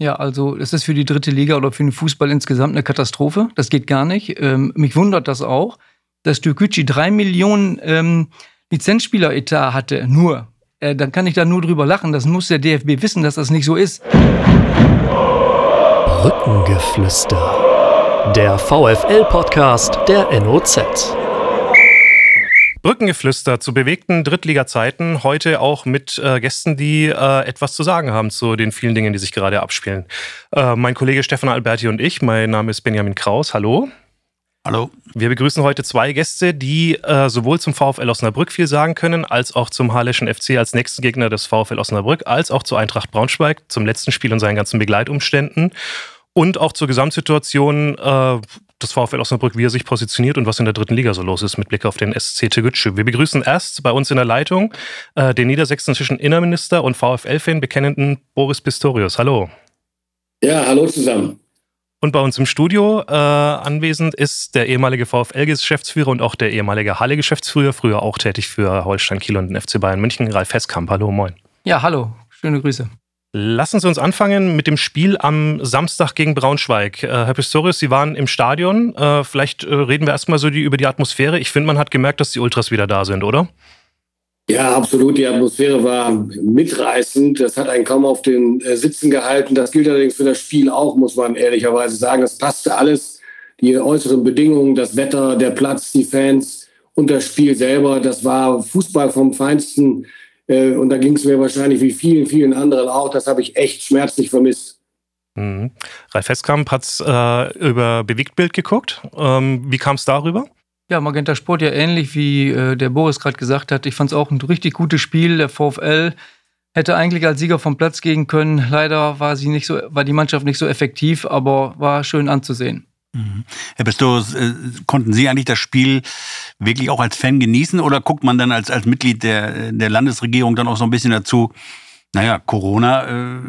Ja, also es ist für die dritte Liga oder für den Fußball insgesamt eine Katastrophe. Das geht gar nicht. Ähm, mich wundert das auch, dass Türkgücü drei Millionen ähm, Lizenzspieler-Etat hatte, nur. Äh, dann kann ich da nur drüber lachen. Das muss der DFB wissen, dass das nicht so ist. Brückengeflüster. Der VFL-Podcast der NOZ. Brückengeflüster zu bewegten Drittliga-Zeiten. Heute auch mit äh, Gästen, die äh, etwas zu sagen haben zu den vielen Dingen, die sich gerade abspielen. Äh, mein Kollege Stefan Alberti und ich. Mein Name ist Benjamin Kraus. Hallo. Hallo. Wir begrüßen heute zwei Gäste, die äh, sowohl zum VfL Osnabrück viel sagen können, als auch zum Halleschen FC als nächsten Gegner des VfL Osnabrück, als auch zu Eintracht Braunschweig, zum letzten Spiel und seinen ganzen Begleitumständen und auch zur Gesamtsituation äh, des VfL Osnabrück, wie er sich positioniert und was in der dritten Liga so los ist mit Blick auf den SC Tegutsche. Wir begrüßen erst bei uns in der Leitung äh, den niedersächsischen Innenminister und VfL-Fan bekennenden Boris Pistorius. Hallo. Ja, hallo zusammen. Und bei uns im Studio äh, anwesend ist der ehemalige VfL-Geschäftsführer und auch der ehemalige Halle-Geschäftsführer, früher auch tätig für Holstein Kiel und den FC Bayern München, Ralf Heskamp. Hallo, moin. Ja, hallo. Schöne Grüße. Lassen Sie uns anfangen mit dem Spiel am Samstag gegen Braunschweig. Äh, Herr Pistorius, Sie waren im Stadion. Äh, vielleicht äh, reden wir erstmal so die, über die Atmosphäre. Ich finde, man hat gemerkt, dass die Ultras wieder da sind, oder? Ja, absolut. Die Atmosphäre war mitreißend. Das hat einen kaum auf den Sitzen gehalten. Das gilt allerdings für das Spiel auch, muss man ehrlicherweise sagen. Es passte alles. Die äußeren Bedingungen, das Wetter, der Platz, die Fans und das Spiel selber. Das war Fußball vom Feinsten. Äh, und da ging es mir wahrscheinlich wie vielen, vielen anderen auch. Das habe ich echt schmerzlich vermisst. Mhm. Ralf Heskamp hat äh, über Bewegtbild geguckt. Ähm, wie kam es darüber? Ja, Magenta Sport ja ähnlich wie äh, der Boris gerade gesagt hat. Ich fand es auch ein richtig gutes Spiel. Der VfL hätte eigentlich als Sieger vom Platz gehen können. Leider war sie nicht so, war die Mannschaft nicht so effektiv, aber war schön anzusehen. Mhm. Herr Pistorius, äh, konnten Sie eigentlich das Spiel wirklich auch als Fan genießen oder guckt man dann als, als Mitglied der, der Landesregierung dann auch so ein bisschen dazu, naja, Corona äh,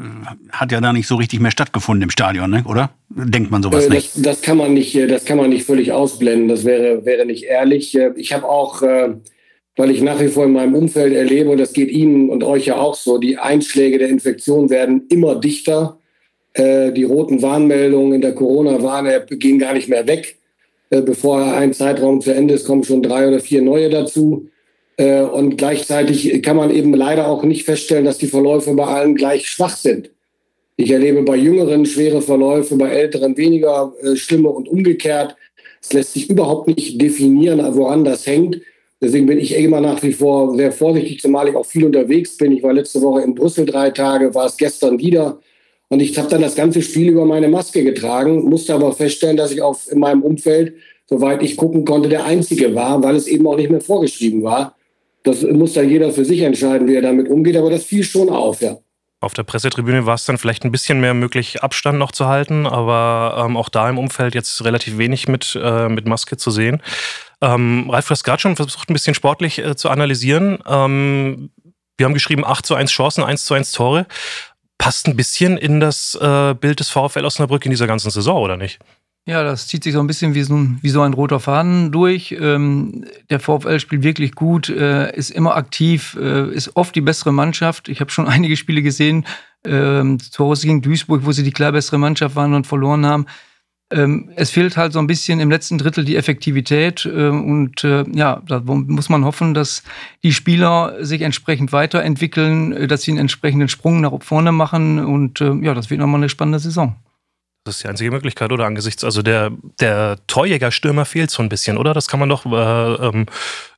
hat ja da nicht so richtig mehr stattgefunden im Stadion, ne? oder? Denkt man sowas äh, nicht? Das, das, kann man nicht? Äh, das kann man nicht völlig ausblenden. Das wäre, wäre nicht ehrlich. Äh, ich habe auch, äh, weil ich nach wie vor in meinem Umfeld erlebe, und das geht Ihnen und euch ja auch so, die Einschläge der Infektion werden immer dichter. Äh, die roten Warnmeldungen in der Corona-Warn-App gehen gar nicht mehr weg. Äh, bevor ein Zeitraum zu Ende ist, kommen schon drei oder vier neue dazu. Äh, und gleichzeitig kann man eben leider auch nicht feststellen, dass die Verläufe bei allen gleich schwach sind. Ich erlebe bei Jüngeren schwere Verläufe, bei Älteren weniger schlimme und umgekehrt. Es lässt sich überhaupt nicht definieren, woran das hängt. Deswegen bin ich immer nach wie vor sehr vorsichtig, zumal ich auch viel unterwegs bin. Ich war letzte Woche in Brüssel drei Tage, war es gestern wieder. Und ich habe dann das ganze Spiel über meine Maske getragen, musste aber feststellen, dass ich auf, in meinem Umfeld, soweit ich gucken konnte, der Einzige war, weil es eben auch nicht mehr vorgeschrieben war. Das muss dann jeder für sich entscheiden, wie er damit umgeht, aber das fiel schon auf, ja. Auf der Pressetribüne war es dann vielleicht ein bisschen mehr möglich, Abstand noch zu halten, aber ähm, auch da im Umfeld jetzt relativ wenig mit, äh, mit Maske zu sehen. Ähm, Ralf, du hast gerade schon versucht, ein bisschen sportlich äh, zu analysieren. Ähm, wir haben geschrieben 8 zu 1 Chancen, 1 zu 1 Tore passt ein bisschen in das äh, Bild des VfL Osnabrück in dieser ganzen Saison, oder nicht? Ja, das zieht sich so ein bisschen wie so ein, wie so ein roter Faden durch. Ähm, der VfL spielt wirklich gut, äh, ist immer aktiv, äh, ist oft die bessere Mannschaft. Ich habe schon einige Spiele gesehen, äh, zu Hause gegen Duisburg, wo sie die klar bessere Mannschaft waren und verloren haben ähm, es fehlt halt so ein bisschen im letzten Drittel die Effektivität. Äh, und äh, ja, da muss man hoffen, dass die Spieler sich entsprechend weiterentwickeln, äh, dass sie einen entsprechenden Sprung nach vorne machen. Und äh, ja, das wird nochmal eine spannende Saison. Das ist die einzige Möglichkeit, oder? Angesichts, also der, der Torjägerstürmer fehlt so ein bisschen, oder? Das kann man doch, äh, ähm,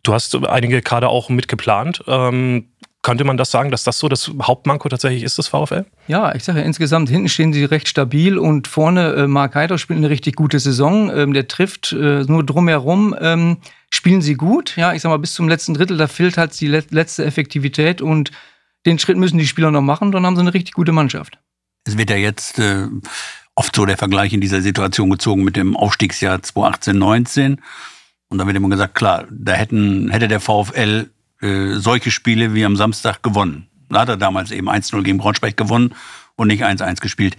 du hast einige Kader auch mitgeplant. Ähm, könnte man das sagen, dass das so das Hauptmanko tatsächlich ist, das VfL? Ja, ich sage ja, insgesamt hinten stehen sie recht stabil und vorne äh, Mark Heider spielt eine richtig gute Saison. Ähm, der trifft äh, nur drumherum. Ähm, spielen sie gut. Ja, ich sag mal, bis zum letzten Drittel, da fehlt halt die letzte Effektivität und den Schritt müssen die Spieler noch machen, dann haben sie eine richtig gute Mannschaft. Es wird ja jetzt äh, oft so der Vergleich in dieser Situation gezogen mit dem Aufstiegsjahr 2018-19. Und da wird immer gesagt, klar, da hätten, hätte der VfL äh, solche Spiele wie am Samstag gewonnen. Da hat er damals eben 1-0 gegen Braunschweig gewonnen und nicht 1-1 gespielt.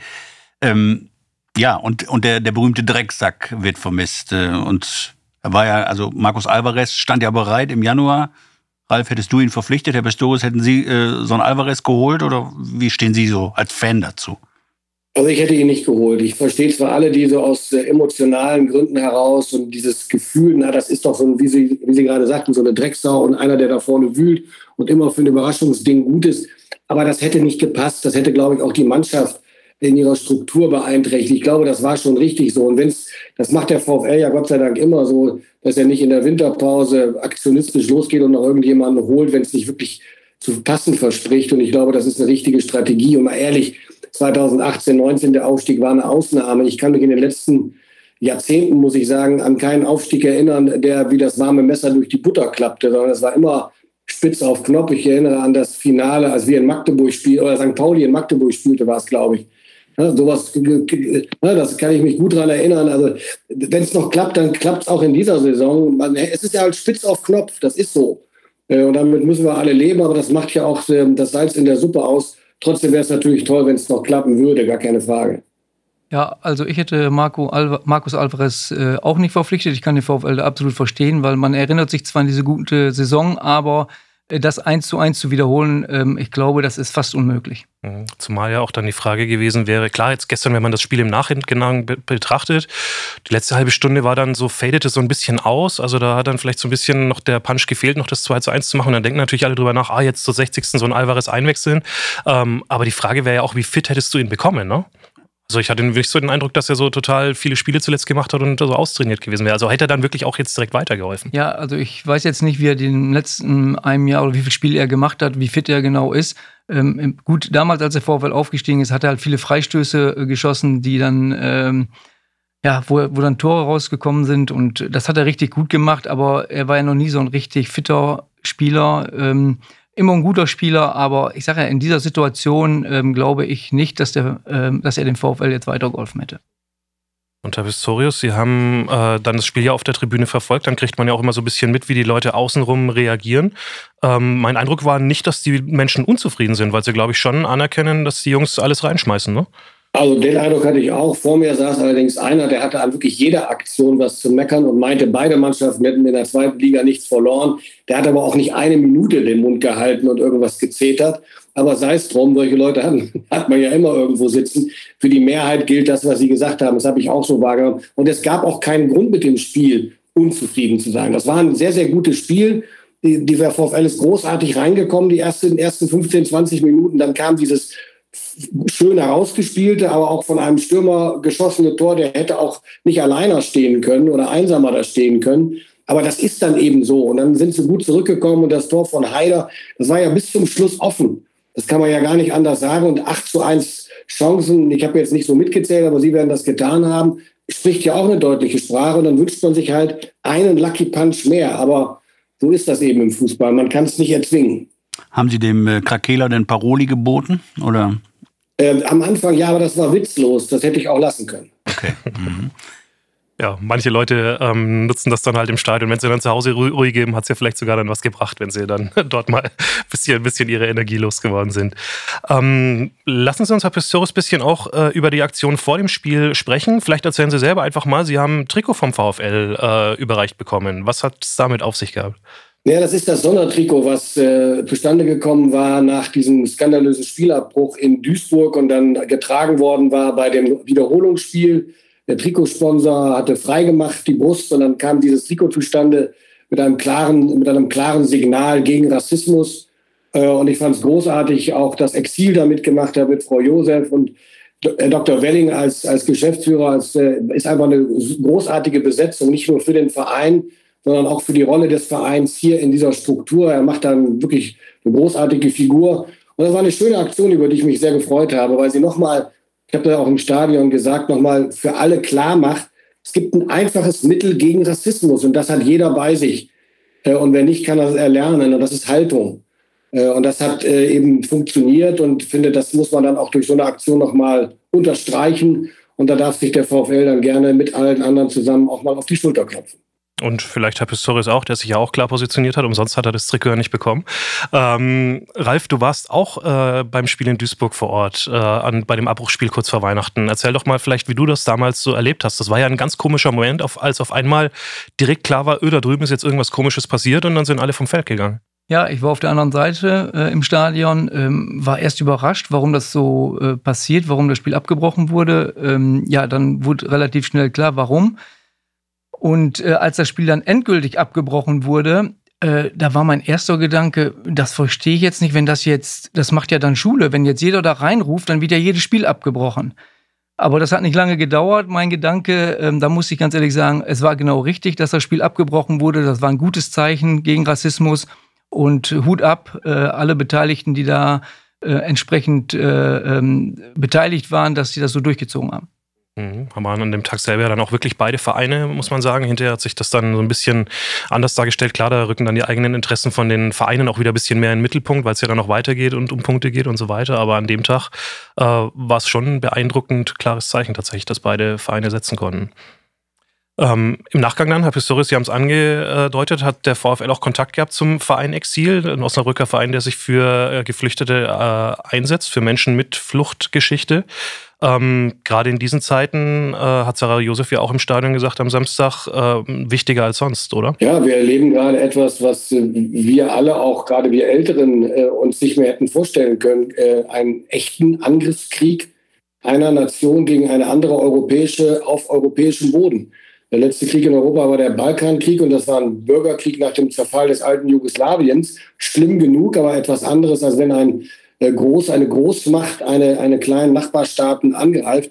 Ähm, ja, und, und der, der berühmte Drecksack wird vermisst. Äh, und er war ja, also Markus Alvarez stand ja bereit im Januar. Ralf, hättest du ihn verpflichtet? Herr Pistorius, hätten Sie äh, so einen Alvarez geholt oder wie stehen Sie so als Fan dazu? Also ich hätte ihn nicht geholt. Ich verstehe zwar alle, die so aus äh, emotionalen Gründen heraus und dieses Gefühl, na, das ist doch so, wie Sie, wie Sie gerade sagten, so eine Drecksau und einer, der da vorne wühlt und immer für ein Überraschungsding gut ist. Aber das hätte nicht gepasst. Das hätte, glaube ich, auch die Mannschaft in ihrer Struktur beeinträchtigt. Ich glaube, das war schon richtig so. Und wenn's, das macht der VfL ja Gott sei Dank immer so, dass er nicht in der Winterpause aktionistisch losgeht und noch irgendjemanden holt, wenn es nicht wirklich zu passen verspricht. Und ich glaube, das ist eine richtige Strategie. Und mal ehrlich, 2018, 19 der Aufstieg war eine Ausnahme. Ich kann mich in den letzten Jahrzehnten, muss ich sagen, an keinen Aufstieg erinnern, der wie das warme Messer durch die Butter klappte, sondern es war immer spitz auf Knopf. Ich erinnere an das Finale, als wir in Magdeburg spielten, oder St. Pauli in Magdeburg spielte, war es, glaube ich. Ja, sowas, das kann ich mich gut daran erinnern. Also, wenn es noch klappt, dann klappt es auch in dieser Saison. Es ist ja halt spitz auf Knopf, das ist so. Äh, und damit müssen wir alle leben, aber das macht ja auch ähm, das Salz in der Suppe aus. Trotzdem wäre es natürlich toll, wenn es noch klappen würde, gar keine Frage. Ja, also ich hätte Marco Alva Markus Alvarez äh, auch nicht verpflichtet. Ich kann den VfL absolut verstehen, weil man erinnert sich zwar an diese gute Saison, aber das eins zu eins zu wiederholen, ähm, ich glaube, das ist fast unmöglich. Mhm. Zumal ja auch dann die Frage gewesen wäre, klar, jetzt gestern, wenn man das Spiel im Nachhinein betrachtet, die letzte halbe Stunde war dann so, fadete so ein bisschen aus. Also da hat dann vielleicht so ein bisschen noch der Punch gefehlt, noch das 2 zu 1 zu machen. Und dann denken natürlich alle drüber nach, ah, jetzt zur 60. so ein Alvarez einwechseln. Ähm, aber die Frage wäre ja auch, wie fit hättest du ihn bekommen, ne? Also ich hatte wirklich so den Eindruck, dass er so total viele Spiele zuletzt gemacht hat und so austrainiert gewesen wäre. Also hätte er dann wirklich auch jetzt direkt weitergeholfen. Ja, also ich weiß jetzt nicht, wie er den letzten einem Jahr oder wie viele Spiele er gemacht hat, wie fit er genau ist. Ähm, gut, damals, als der VfL aufgestiegen ist, hat er halt viele Freistöße äh, geschossen, die dann, ähm, ja, wo, wo dann Tore rausgekommen sind und das hat er richtig gut gemacht, aber er war ja noch nie so ein richtig fitter Spieler. Ähm, immer ein guter Spieler, aber ich sage ja, in dieser Situation ähm, glaube ich nicht, dass, der, ähm, dass er dem VfL jetzt weitergeholfen hätte. Und Herr Pistorius, Sie haben äh, dann das Spiel ja auf der Tribüne verfolgt. Dann kriegt man ja auch immer so ein bisschen mit, wie die Leute außenrum reagieren. Ähm, mein Eindruck war nicht, dass die Menschen unzufrieden sind, weil sie, glaube ich, schon anerkennen, dass die Jungs alles reinschmeißen. Ne? Also den Eindruck hatte ich auch. Vor mir saß allerdings einer, der hatte an wirklich jeder Aktion was zu meckern und meinte, beide Mannschaften hätten in der zweiten Liga nichts verloren. Der hat aber auch nicht eine Minute den Mund gehalten und irgendwas gezetert. Aber sei es drum, solche Leute hat, hat man ja immer irgendwo sitzen. Für die Mehrheit gilt das, was Sie gesagt haben. Das habe ich auch so wahrgenommen. Und es gab auch keinen Grund mit dem Spiel, unzufrieden zu sein. Das war ein sehr, sehr gutes Spiel. Die, die VfL ist großartig reingekommen, die ersten, ersten 15, 20 Minuten. Dann kam dieses schön herausgespielte, aber auch von einem Stürmer geschossene Tor, der hätte auch nicht alleiner stehen können oder einsamer da stehen können. Aber das ist dann eben so. Und dann sind sie gut zurückgekommen und das Tor von Haider, das war ja bis zum Schluss offen. Das kann man ja gar nicht anders sagen. Und 8 zu 1 Chancen, ich habe jetzt nicht so mitgezählt, aber Sie werden das getan haben, spricht ja auch eine deutliche Sprache. Und dann wünscht man sich halt einen Lucky Punch mehr. Aber so ist das eben im Fußball. Man kann es nicht erzwingen. Haben Sie dem äh, Krakela denn Paroli geboten? Oder? Ähm, am Anfang ja, aber das war witzlos. Das hätte ich auch lassen können. Okay. Mhm. Ja, manche Leute ähm, nutzen das dann halt im Stadion. Wenn sie dann zu Hause Ruhe geben, hat es ja vielleicht sogar dann was gebracht, wenn sie dann dort mal ein bisschen, ein bisschen ihre Energie losgeworden sind. Ähm, lassen Sie uns, Herr Pistorius, ein bisschen auch äh, über die Aktion vor dem Spiel sprechen. Vielleicht erzählen Sie selber einfach mal, Sie haben ein Trikot vom VfL äh, überreicht bekommen. Was hat es damit auf sich gehabt? Ja, das ist das Sondertrikot, was äh, zustande gekommen war nach diesem skandalösen Spielabbruch in Duisburg und dann getragen worden war bei dem Wiederholungsspiel. Der Trikotsponsor hatte freigemacht die Brust und dann kam dieses Trikot zustande mit einem klaren, mit einem klaren Signal gegen Rassismus. Äh, und ich fand es großartig, auch das Exil damit gemacht hat mit Frau Josef und äh, Dr. Welling als, als Geschäftsführer als, äh, ist einfach eine großartige Besetzung, nicht nur für den Verein, sondern auch für die Rolle des Vereins hier in dieser Struktur. Er macht dann wirklich eine großartige Figur. Und das war eine schöne Aktion, über die ich mich sehr gefreut habe, weil sie nochmal, ich habe da auch im Stadion gesagt, nochmal für alle klar macht, es gibt ein einfaches Mittel gegen Rassismus und das hat jeder bei sich. Äh, und wer nicht, kann das erlernen und das ist Haltung. Äh, und das hat äh, eben funktioniert und finde, das muss man dann auch durch so eine Aktion nochmal unterstreichen. Und da darf sich der VfL dann gerne mit allen anderen zusammen auch mal auf die Schulter klopfen. Und vielleicht Herr Pistorius auch, der sich ja auch klar positioniert hat. Umsonst hat er das Trikot nicht bekommen. Ähm, Ralf, du warst auch äh, beim Spiel in Duisburg vor Ort, äh, an, bei dem Abbruchspiel kurz vor Weihnachten. Erzähl doch mal vielleicht, wie du das damals so erlebt hast. Das war ja ein ganz komischer Moment, auf, als auf einmal direkt klar war, öh, da drüben ist jetzt irgendwas Komisches passiert und dann sind alle vom Feld gegangen. Ja, ich war auf der anderen Seite äh, im Stadion, ähm, war erst überrascht, warum das so äh, passiert, warum das Spiel abgebrochen wurde. Ähm, ja, dann wurde relativ schnell klar, warum. Und äh, als das Spiel dann endgültig abgebrochen wurde, äh, da war mein erster Gedanke, das verstehe ich jetzt nicht, wenn das jetzt, das macht ja dann Schule, wenn jetzt jeder da reinruft, dann wird ja jedes Spiel abgebrochen. Aber das hat nicht lange gedauert. Mein Gedanke, ähm, da muss ich ganz ehrlich sagen, es war genau richtig, dass das Spiel abgebrochen wurde. Das war ein gutes Zeichen gegen Rassismus. Und Hut ab, äh, alle Beteiligten, die da äh, entsprechend äh, ähm, beteiligt waren, dass sie das so durchgezogen haben. Mhm. Haben an dem Tag selber dann auch wirklich beide Vereine, muss man sagen. Hinterher hat sich das dann so ein bisschen anders dargestellt. Klar, da rücken dann die eigenen Interessen von den Vereinen auch wieder ein bisschen mehr in den Mittelpunkt, weil es ja dann noch weitergeht und um Punkte geht und so weiter. Aber an dem Tag äh, war es schon ein beeindruckend klares Zeichen tatsächlich, dass beide Vereine setzen konnten. Ähm, Im Nachgang dann, Herr Pistorius, Sie haben es angedeutet, hat der VfL auch Kontakt gehabt zum Verein Exil, ein Osnabrücker Verein, der sich für äh, Geflüchtete äh, einsetzt, für Menschen mit Fluchtgeschichte. Ähm, Gerade in diesen Zeiten äh, hat Sarah Josef ja auch im Stadion gesagt am Samstag, äh, wichtiger als sonst, oder? Ja, wir erleben gerade etwas, was äh, wir alle, auch gerade wir Älteren, äh, uns nicht mehr hätten vorstellen können. Äh, einen echten Angriffskrieg einer Nation gegen eine andere europäische auf europäischem Boden. Der letzte Krieg in Europa war der Balkankrieg und das war ein Bürgerkrieg nach dem Zerfall des alten Jugoslawiens. Schlimm genug, aber etwas anderes, als wenn ein Groß, eine Großmacht eine, eine kleinen Nachbarstaaten angreift.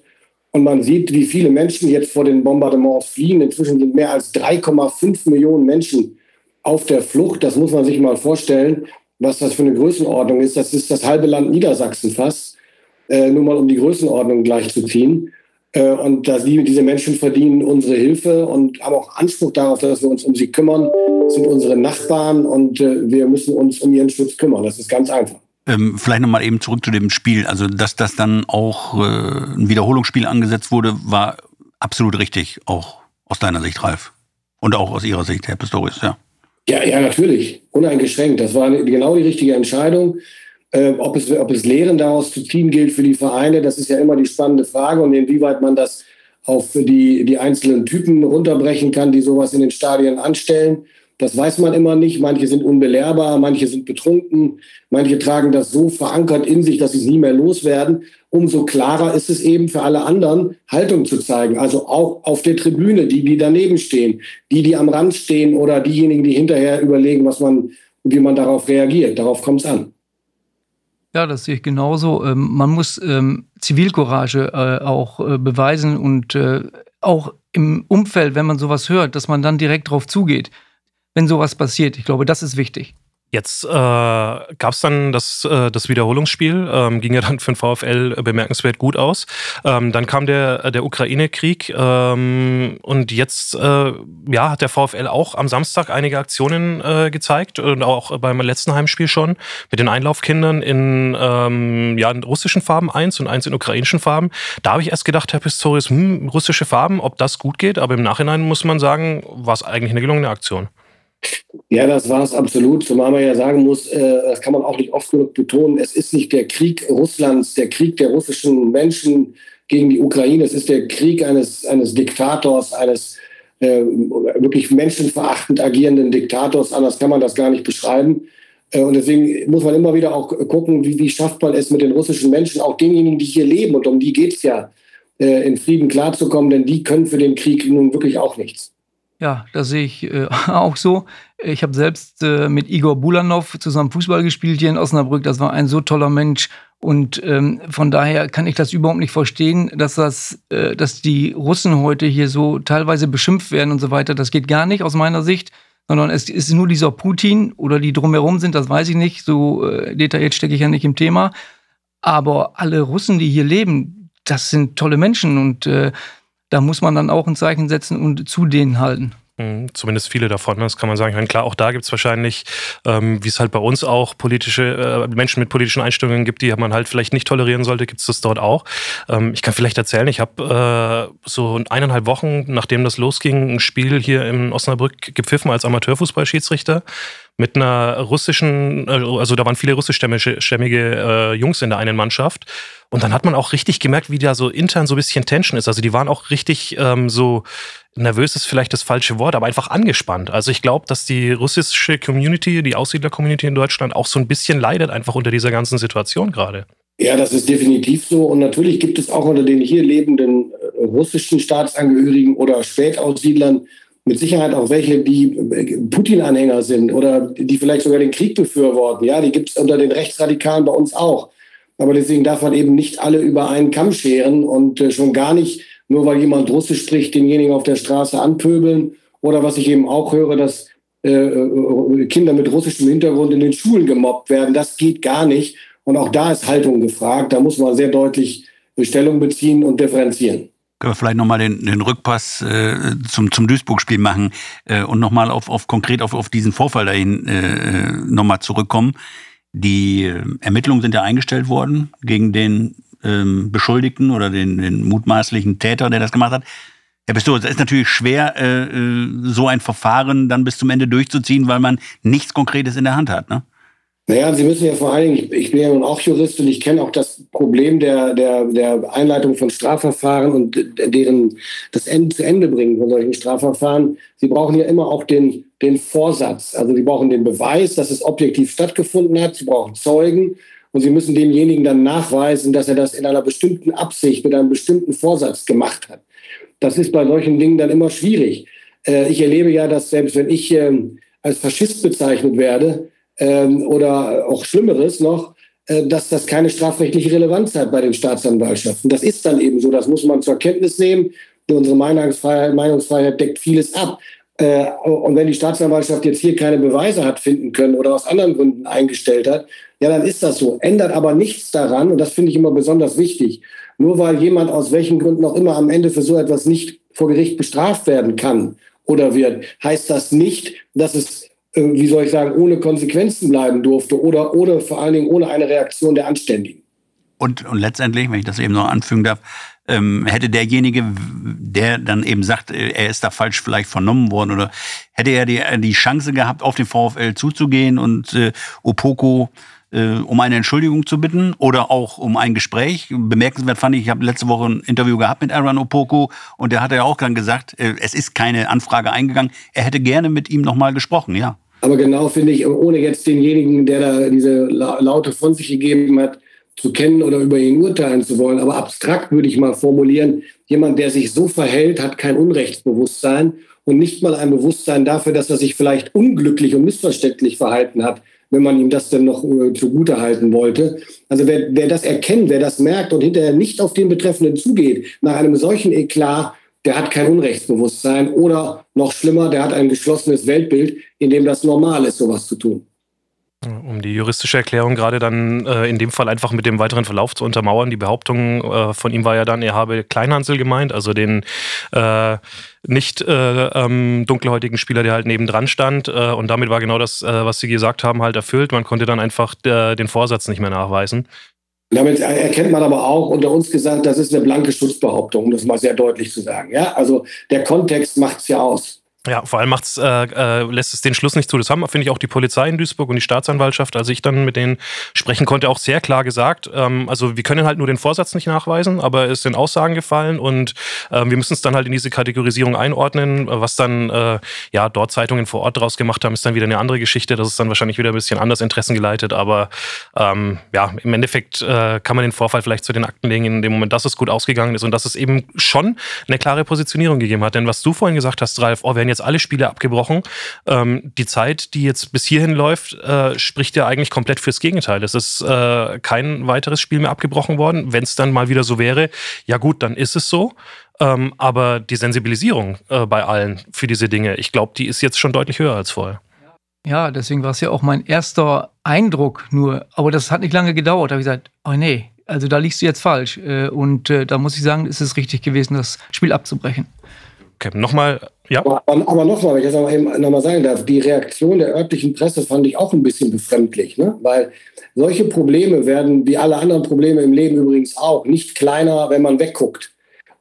Und man sieht, wie viele Menschen jetzt vor den Bombardements fliehen. Inzwischen sind mehr als 3,5 Millionen Menschen auf der Flucht. Das muss man sich mal vorstellen, was das für eine Größenordnung ist. Das ist das halbe Land Niedersachsen fast. Äh, nur mal um die Größenordnung gleich zu ziehen. Äh, und dass die, diese Menschen verdienen unsere Hilfe und haben auch Anspruch darauf, dass wir uns um sie kümmern, sind unsere Nachbarn und äh, wir müssen uns um ihren Schutz kümmern. Das ist ganz einfach. Ähm, vielleicht nochmal eben zurück zu dem Spiel. Also, dass das dann auch äh, ein Wiederholungsspiel angesetzt wurde, war absolut richtig, auch aus deiner Sicht, Ralf. Und auch aus Ihrer Sicht, Herr Pistorius, ja. Ja, ja, natürlich. Uneingeschränkt. Das war genau die richtige Entscheidung. Äh, ob, es, ob es Lehren daraus zu ziehen gilt für die Vereine, das ist ja immer die spannende Frage und inwieweit man das auf die, die einzelnen Typen runterbrechen kann, die sowas in den Stadien anstellen. Das weiß man immer nicht. Manche sind unbelehrbar, manche sind betrunken, manche tragen das so verankert in sich, dass sie es nie mehr loswerden. Umso klarer ist es eben für alle anderen, Haltung zu zeigen. Also auch auf der Tribüne, die, die daneben stehen, die, die am Rand stehen oder diejenigen, die hinterher überlegen, was man, wie man darauf reagiert. Darauf kommt es an. Ja, das sehe ich genauso. Ähm, man muss ähm, Zivilcourage äh, auch äh, beweisen und äh, auch im Umfeld, wenn man sowas hört, dass man dann direkt drauf zugeht, wenn sowas passiert. Ich glaube, das ist wichtig. Jetzt äh, gab es dann das, äh, das Wiederholungsspiel, ähm, ging ja dann für den VfL bemerkenswert gut aus. Ähm, dann kam der, der Ukraine-Krieg ähm, und jetzt äh, ja, hat der VfL auch am Samstag einige Aktionen äh, gezeigt und auch beim letzten Heimspiel schon mit den Einlaufkindern in, ähm, ja, in russischen Farben eins und eins in ukrainischen Farben. Da habe ich erst gedacht, Herr Pistorius, hm, russische Farben, ob das gut geht, aber im Nachhinein muss man sagen, war es eigentlich eine gelungene Aktion. Ja, das war es absolut. Zumal man ja sagen muss, äh, das kann man auch nicht oft genug betonen, es ist nicht der Krieg Russlands, der Krieg der russischen Menschen gegen die Ukraine, es ist der Krieg eines, eines Diktators, eines äh, wirklich menschenverachtend agierenden Diktators. Anders kann man das gar nicht beschreiben. Äh, und deswegen muss man immer wieder auch gucken, wie, wie schafft man es mit den russischen Menschen, auch denjenigen, die hier leben, und um die geht es ja, äh, in Frieden klarzukommen, denn die können für den Krieg nun wirklich auch nichts. Ja, das sehe ich äh, auch so. Ich habe selbst äh, mit Igor Bulanov zusammen Fußball gespielt hier in Osnabrück. Das war ein so toller Mensch. Und ähm, von daher kann ich das überhaupt nicht verstehen, dass, das, äh, dass die Russen heute hier so teilweise beschimpft werden und so weiter. Das geht gar nicht aus meiner Sicht, sondern es ist nur dieser Putin oder die drumherum sind, das weiß ich nicht. So äh, detailliert stecke ich ja nicht im Thema. Aber alle Russen, die hier leben, das sind tolle Menschen und äh, da muss man dann auch ein Zeichen setzen und zu denen halten. Mhm, zumindest viele davon, ne? das kann man sagen. Meine, klar, auch da gibt es wahrscheinlich, ähm, wie es halt bei uns auch politische äh, Menschen mit politischen Einstellungen gibt, die man halt vielleicht nicht tolerieren sollte, gibt es das dort auch. Ähm, ich kann vielleicht erzählen, ich habe äh, so eineinhalb Wochen, nachdem das losging, ein Spiel hier in Osnabrück gepfiffen als Amateurfußballschiedsrichter mit einer russischen, äh, also da waren viele russischstämmige äh, Jungs in der einen Mannschaft. Und dann hat man auch richtig gemerkt, wie da so intern so ein bisschen Tension ist. Also die waren auch richtig ähm, so nervös ist vielleicht das falsche Wort, aber einfach angespannt. Also ich glaube, dass die russische Community, die Aussiedler-Community in Deutschland auch so ein bisschen leidet einfach unter dieser ganzen Situation gerade. Ja, das ist definitiv so. Und natürlich gibt es auch unter den hier lebenden äh, russischen Staatsangehörigen oder Spätaussiedlern mit Sicherheit auch welche, die äh, Putin-Anhänger sind oder die vielleicht sogar den Krieg befürworten. Ja, die gibt es unter den Rechtsradikalen bei uns auch. Aber deswegen darf man eben nicht alle über einen Kamm scheren und äh, schon gar nicht, nur weil jemand Russisch spricht, denjenigen auf der Straße anpöbeln. Oder was ich eben auch höre, dass äh, Kinder mit russischem Hintergrund in den Schulen gemobbt werden. Das geht gar nicht. Und auch da ist Haltung gefragt. Da muss man sehr deutlich Stellung beziehen und differenzieren. Können wir vielleicht nochmal den, den Rückpass äh, zum, zum Duisburg-Spiel machen äh, und nochmal auf, auf konkret auf, auf diesen Vorfall dahin äh, nochmal zurückkommen. Die äh, Ermittlungen sind ja eingestellt worden gegen den ähm, Beschuldigten oder den, den mutmaßlichen Täter, der das gemacht hat. Herr Pistor, es ist natürlich schwer, äh, äh, so ein Verfahren dann bis zum Ende durchzuziehen, weil man nichts Konkretes in der Hand hat. Ne? Naja, Sie müssen ja vor allen Dingen, ich bin ja nun auch Jurist und ich kenne auch das Problem der, der, der Einleitung von Strafverfahren und deren das Ende zu Ende bringen von solchen Strafverfahren. Sie brauchen ja immer auch den, den Vorsatz. Also Sie brauchen den Beweis, dass es objektiv stattgefunden hat. Sie brauchen Zeugen und Sie müssen demjenigen dann nachweisen, dass er das in einer bestimmten Absicht, mit einem bestimmten Vorsatz gemacht hat. Das ist bei solchen Dingen dann immer schwierig. Äh, ich erlebe ja, dass selbst wenn ich ähm, als Faschist bezeichnet werde, ähm, oder auch Schlimmeres noch, äh, dass das keine strafrechtliche Relevanz hat bei den Staatsanwaltschaften. Das ist dann eben so, das muss man zur Kenntnis nehmen. Unsere Meinungsfreiheit, Meinungsfreiheit deckt vieles ab. Äh, und wenn die Staatsanwaltschaft jetzt hier keine Beweise hat finden können oder aus anderen Gründen eingestellt hat, ja, dann ist das so. Ändert aber nichts daran, und das finde ich immer besonders wichtig. Nur weil jemand aus welchen Gründen auch immer am Ende für so etwas nicht vor Gericht bestraft werden kann oder wird, heißt das nicht, dass es äh, wie soll ich sagen, ohne Konsequenzen bleiben durfte oder, oder vor allen Dingen ohne eine Reaktion der Anständigen. Und, und letztendlich, wenn ich das eben noch anfügen darf, ähm, hätte derjenige, der dann eben sagt, äh, er ist da falsch vielleicht vernommen worden, oder hätte er die, die Chance gehabt, auf den VfL zuzugehen und äh, Opoko äh, um eine Entschuldigung zu bitten oder auch um ein Gespräch. Bemerkenswert fand ich, ich habe letzte Woche ein Interview gehabt mit Aaron Opoko und der hat ja auch dann gesagt, äh, es ist keine Anfrage eingegangen. Er hätte gerne mit ihm nochmal gesprochen, ja. Aber genau finde ich, ohne jetzt denjenigen, der da diese Laute von sich gegeben hat, zu kennen oder über ihn urteilen zu wollen, aber abstrakt würde ich mal formulieren, jemand, der sich so verhält, hat kein Unrechtsbewusstsein und nicht mal ein Bewusstsein dafür, dass er sich vielleicht unglücklich und missverständlich verhalten hat, wenn man ihm das denn noch äh, zugute halten wollte. Also wer, wer das erkennt, wer das merkt und hinterher nicht auf den Betreffenden zugeht, nach einem solchen Eklat, der hat kein Unrechtsbewusstsein oder noch schlimmer, der hat ein geschlossenes Weltbild, in dem das normal ist, sowas zu tun. Um die juristische Erklärung gerade dann äh, in dem Fall einfach mit dem weiteren Verlauf zu untermauern. Die Behauptung äh, von ihm war ja dann, er habe Kleinhansel gemeint, also den äh, nicht äh, ähm, dunkelhäutigen Spieler, der halt nebendran stand. Äh, und damit war genau das, äh, was Sie gesagt haben, halt erfüllt. Man konnte dann einfach den Vorsatz nicht mehr nachweisen. Damit erkennt man aber auch unter uns gesagt, das ist eine blanke Schutzbehauptung, um das mal sehr deutlich zu sagen. Ja, also der Kontext macht es ja aus. Ja, vor allem macht's, äh, äh, lässt es den Schluss nicht zu. Das haben, finde ich, auch die Polizei in Duisburg und die Staatsanwaltschaft, als ich dann mit denen sprechen konnte, auch sehr klar gesagt. Ähm, also wir können halt nur den Vorsatz nicht nachweisen, aber es sind Aussagen gefallen und ähm, wir müssen es dann halt in diese Kategorisierung einordnen. Was dann äh, ja dort Zeitungen vor Ort draus gemacht haben, ist dann wieder eine andere Geschichte. Das ist dann wahrscheinlich wieder ein bisschen anders interessengeleitet. Aber ähm, ja, im Endeffekt äh, kann man den Vorfall vielleicht zu den Akten legen, in dem Moment, dass es gut ausgegangen ist und dass es eben schon eine klare Positionierung gegeben hat. Denn was du vorhin gesagt hast, Ralf, oh, wenn jetzt alle Spiele abgebrochen. Ähm, die Zeit, die jetzt bis hierhin läuft, äh, spricht ja eigentlich komplett fürs Gegenteil. Es ist äh, kein weiteres Spiel mehr abgebrochen worden. Wenn es dann mal wieder so wäre, ja gut, dann ist es so. Ähm, aber die Sensibilisierung äh, bei allen für diese Dinge, ich glaube, die ist jetzt schon deutlich höher als vorher. Ja, deswegen war es ja auch mein erster Eindruck nur. Aber das hat nicht lange gedauert. Da habe ich gesagt, oh nee, also da liegst du jetzt falsch. Äh, und äh, da muss ich sagen, ist es richtig gewesen, das Spiel abzubrechen. Okay, nochmal, ja. Aber, aber nochmal, wenn ich das aber eben nochmal sagen darf, die Reaktion der örtlichen Presse fand ich auch ein bisschen befremdlich, ne? weil solche Probleme werden, wie alle anderen Probleme im Leben übrigens auch, nicht kleiner, wenn man wegguckt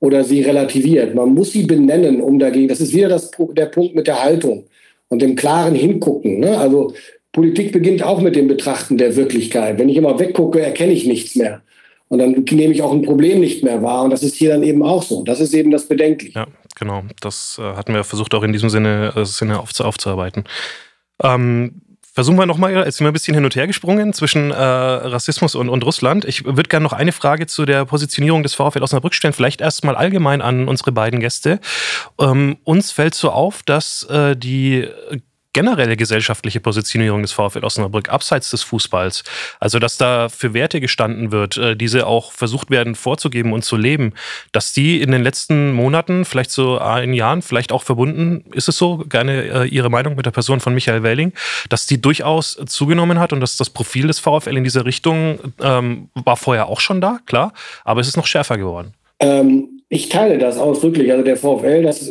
oder sie relativiert. Man muss sie benennen, um dagegen, das ist wieder das, der Punkt mit der Haltung. und dem klaren Hingucken. Ne? Also Politik beginnt auch mit dem Betrachten der Wirklichkeit. Wenn ich immer weggucke, erkenne ich nichts mehr. Und dann nehme ich auch ein Problem nicht mehr wahr. Und das ist hier dann eben auch so. Das ist eben das Bedenkliche. Ja, genau. Das äh, hatten wir versucht auch in diesem Sinne, äh, Sinne aufzu aufzuarbeiten. Ähm, versuchen wir nochmal, jetzt sind wir ein bisschen hin und her gesprungen zwischen äh, Rassismus und, und Russland. Ich würde gerne noch eine Frage zu der Positionierung des VfL Osnabrück stellen, vielleicht erstmal allgemein an unsere beiden Gäste. Ähm, uns fällt so auf, dass äh, die generelle gesellschaftliche Positionierung des VfL Osnabrück abseits des Fußballs. Also, dass da für Werte gestanden wird, äh, diese auch versucht werden vorzugeben und zu leben, dass die in den letzten Monaten, vielleicht so in Jahren, vielleicht auch verbunden, ist es so, gerne äh, Ihre Meinung mit der Person von Michael Welling, dass die durchaus zugenommen hat und dass das Profil des VfL in dieser Richtung ähm, war vorher auch schon da, klar, aber es ist noch schärfer geworden. Ähm, ich teile das ausdrücklich. Also der VfL, das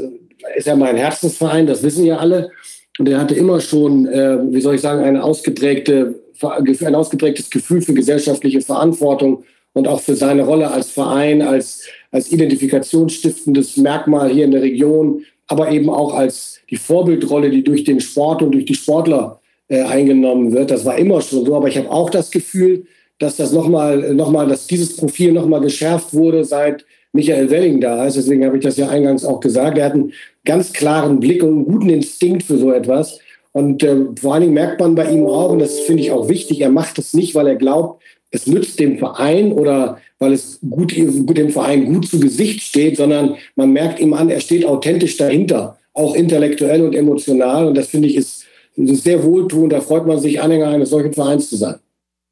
ist ja mein Herzensverein, das wissen ja alle. Und er hatte immer schon, äh, wie soll ich sagen, eine ausgeprägte, ein ausgeprägtes Gefühl für gesellschaftliche Verantwortung und auch für seine Rolle als Verein, als, als identifikationsstiftendes Merkmal hier in der Region, aber eben auch als die Vorbildrolle, die durch den Sport und durch die Sportler äh, eingenommen wird. Das war immer schon so. Aber ich habe auch das Gefühl, dass das nochmal, noch mal, dass dieses Profil nochmal geschärft wurde, seit Michael Welling da ist. Deswegen habe ich das ja eingangs auch gesagt. Er hat einen ganz klaren Blick und einen guten Instinkt für so etwas. Und äh, vor allen Dingen merkt man bei ihm auch, und das finde ich auch wichtig, er macht es nicht, weil er glaubt, es nützt dem Verein oder weil es gut, dem Verein gut zu Gesicht steht, sondern man merkt ihm an, er steht authentisch dahinter, auch intellektuell und emotional. Und das finde ich ist, ist sehr wohltuend. Da freut man sich, Anhänger eines solchen Vereins zu sein.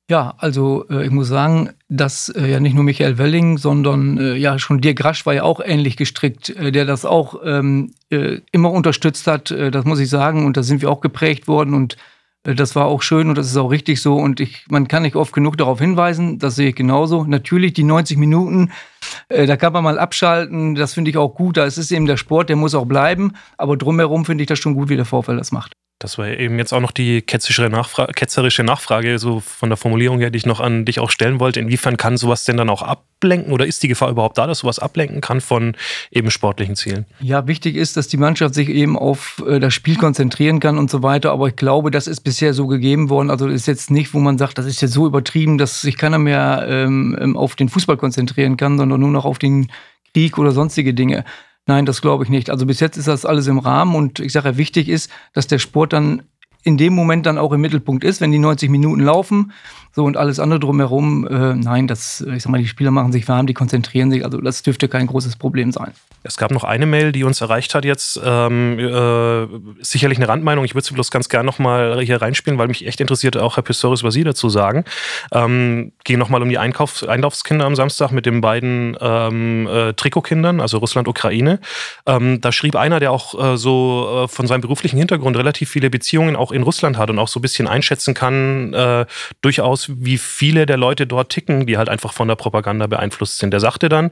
Ja, also äh, ich muss sagen, dass äh, ja nicht nur Michael Welling, sondern äh, ja schon Dirk Rasch war ja auch ähnlich gestrickt, äh, der das auch ähm, äh, immer unterstützt hat, äh, das muss ich sagen. Und da sind wir auch geprägt worden und das war auch schön und das ist auch richtig so. Und ich, man kann nicht oft genug darauf hinweisen, das sehe ich genauso. Natürlich die 90 Minuten, da kann man mal abschalten, das finde ich auch gut. Da ist eben der Sport, der muss auch bleiben. Aber drumherum finde ich das schon gut, wie der Vorfall das macht. Das war eben jetzt auch noch die ketzerische, Nachfra ketzerische Nachfrage, so von der Formulierung her, die ich noch an dich auch stellen wollte. Inwiefern kann sowas denn dann auch ablenken oder ist die Gefahr überhaupt da, dass sowas ablenken kann von eben sportlichen Zielen? Ja, wichtig ist, dass die Mannschaft sich eben auf äh, das Spiel konzentrieren kann und so weiter. Aber ich glaube, das ist bisher so gegeben worden. Also ist jetzt nicht, wo man sagt, das ist jetzt so übertrieben, dass sich keiner mehr ähm, ähm auf den Fußball konzentrieren kann, sondern nur noch auf den Krieg oder sonstige Dinge. Nein, das glaube ich nicht. Also bis jetzt ist das alles im Rahmen und ich sage, wichtig ist, dass der Sport dann in dem Moment dann auch im Mittelpunkt ist, wenn die 90 Minuten laufen. So und alles andere drumherum, äh, nein, das, ich sag mal, die Spieler machen sich warm, die konzentrieren sich, also das dürfte kein großes Problem sein. Es gab noch eine Mail, die uns erreicht hat jetzt, ähm, äh, sicherlich eine Randmeinung, ich würde sie bloß ganz gerne nochmal hier reinspielen, weil mich echt interessiert, auch Herr Pistorius, was Sie dazu sagen. Ähm, ging nochmal um die Einkauf, Einlaufskinder am Samstag mit den beiden ähm, äh, Trikotkindern, also Russland, Ukraine. Ähm, da schrieb einer, der auch äh, so äh, von seinem beruflichen Hintergrund relativ viele Beziehungen auch in Russland hat und auch so ein bisschen einschätzen kann, äh, durchaus aus, wie viele der Leute dort ticken, die halt einfach von der Propaganda beeinflusst sind. Der sagte dann,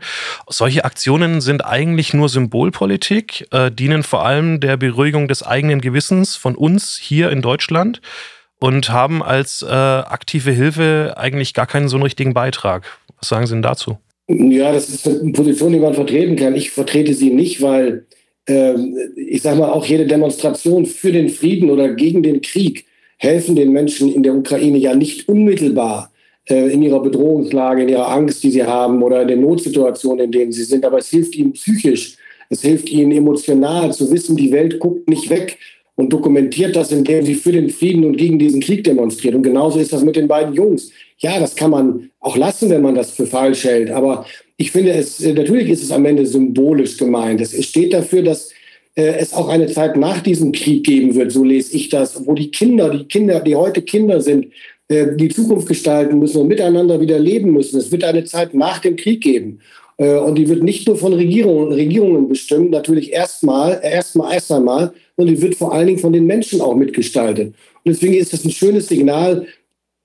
solche Aktionen sind eigentlich nur Symbolpolitik, äh, dienen vor allem der Beruhigung des eigenen Gewissens von uns hier in Deutschland und haben als äh, aktive Hilfe eigentlich gar keinen so einen richtigen Beitrag. Was sagen Sie denn dazu? Ja, das ist eine Position, die man vertreten kann. Ich vertrete sie nicht, weil äh, ich sage mal, auch jede Demonstration für den Frieden oder gegen den Krieg helfen den Menschen in der Ukraine ja nicht unmittelbar äh, in ihrer Bedrohungslage, in ihrer Angst, die sie haben oder in den Notsituationen, in denen sie sind. Aber es hilft ihnen psychisch, es hilft ihnen emotional zu wissen, die Welt guckt nicht weg und dokumentiert das, indem sie für den Frieden und gegen diesen Krieg demonstriert. Und genauso ist das mit den beiden Jungs. Ja, das kann man auch lassen, wenn man das für falsch hält. Aber ich finde es, äh, natürlich ist es am Ende symbolisch gemeint. Es steht dafür, dass es auch eine Zeit nach diesem Krieg geben wird, so lese ich das, wo die Kinder, die Kinder, die heute Kinder sind, äh, die Zukunft gestalten müssen und miteinander wieder leben müssen. Es wird eine Zeit nach dem Krieg geben. Äh, und die wird nicht nur von Regierungen, Regierungen bestimmt, natürlich erstmal, erstmal, erst einmal, sondern die wird vor allen Dingen von den Menschen auch mitgestaltet. Und deswegen ist das ein schönes Signal,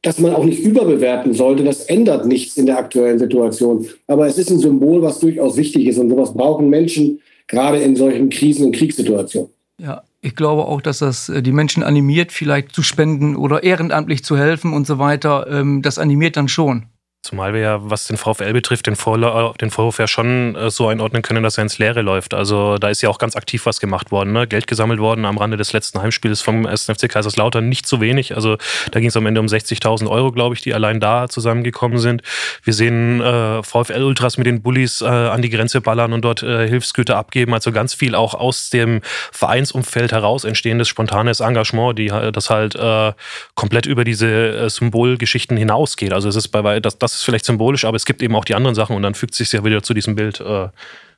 dass man auch nicht überbewerten sollte. Das ändert nichts in der aktuellen Situation. Aber es ist ein Symbol, was durchaus wichtig ist. Und sowas brauchen Menschen, gerade in solchen Krisen- und Kriegssituationen. Ja, ich glaube auch, dass das äh, die Menschen animiert, vielleicht zu spenden oder ehrenamtlich zu helfen und so weiter. Ähm, das animiert dann schon. Zumal wir ja, was den VfL betrifft, den, Vorla den Vorwurf ja schon äh, so einordnen können, dass er ins Leere läuft. Also da ist ja auch ganz aktiv was gemacht worden. Ne? Geld gesammelt worden am Rande des letzten Heimspiels vom SNFC Kaiserslautern. Nicht zu wenig. Also da ging es am Ende um 60.000 Euro, glaube ich, die allein da zusammengekommen sind. Wir sehen äh, VfL-Ultras mit den Bullies äh, an die Grenze ballern und dort äh, Hilfsgüter abgeben. Also ganz viel auch aus dem Vereinsumfeld heraus entstehendes spontanes Engagement, die, das halt äh, komplett über diese äh, Symbolgeschichten hinausgeht. Also es ist bei das, das das ist vielleicht symbolisch, aber es gibt eben auch die anderen Sachen und dann fügt sich ja wieder zu diesem Bild, äh,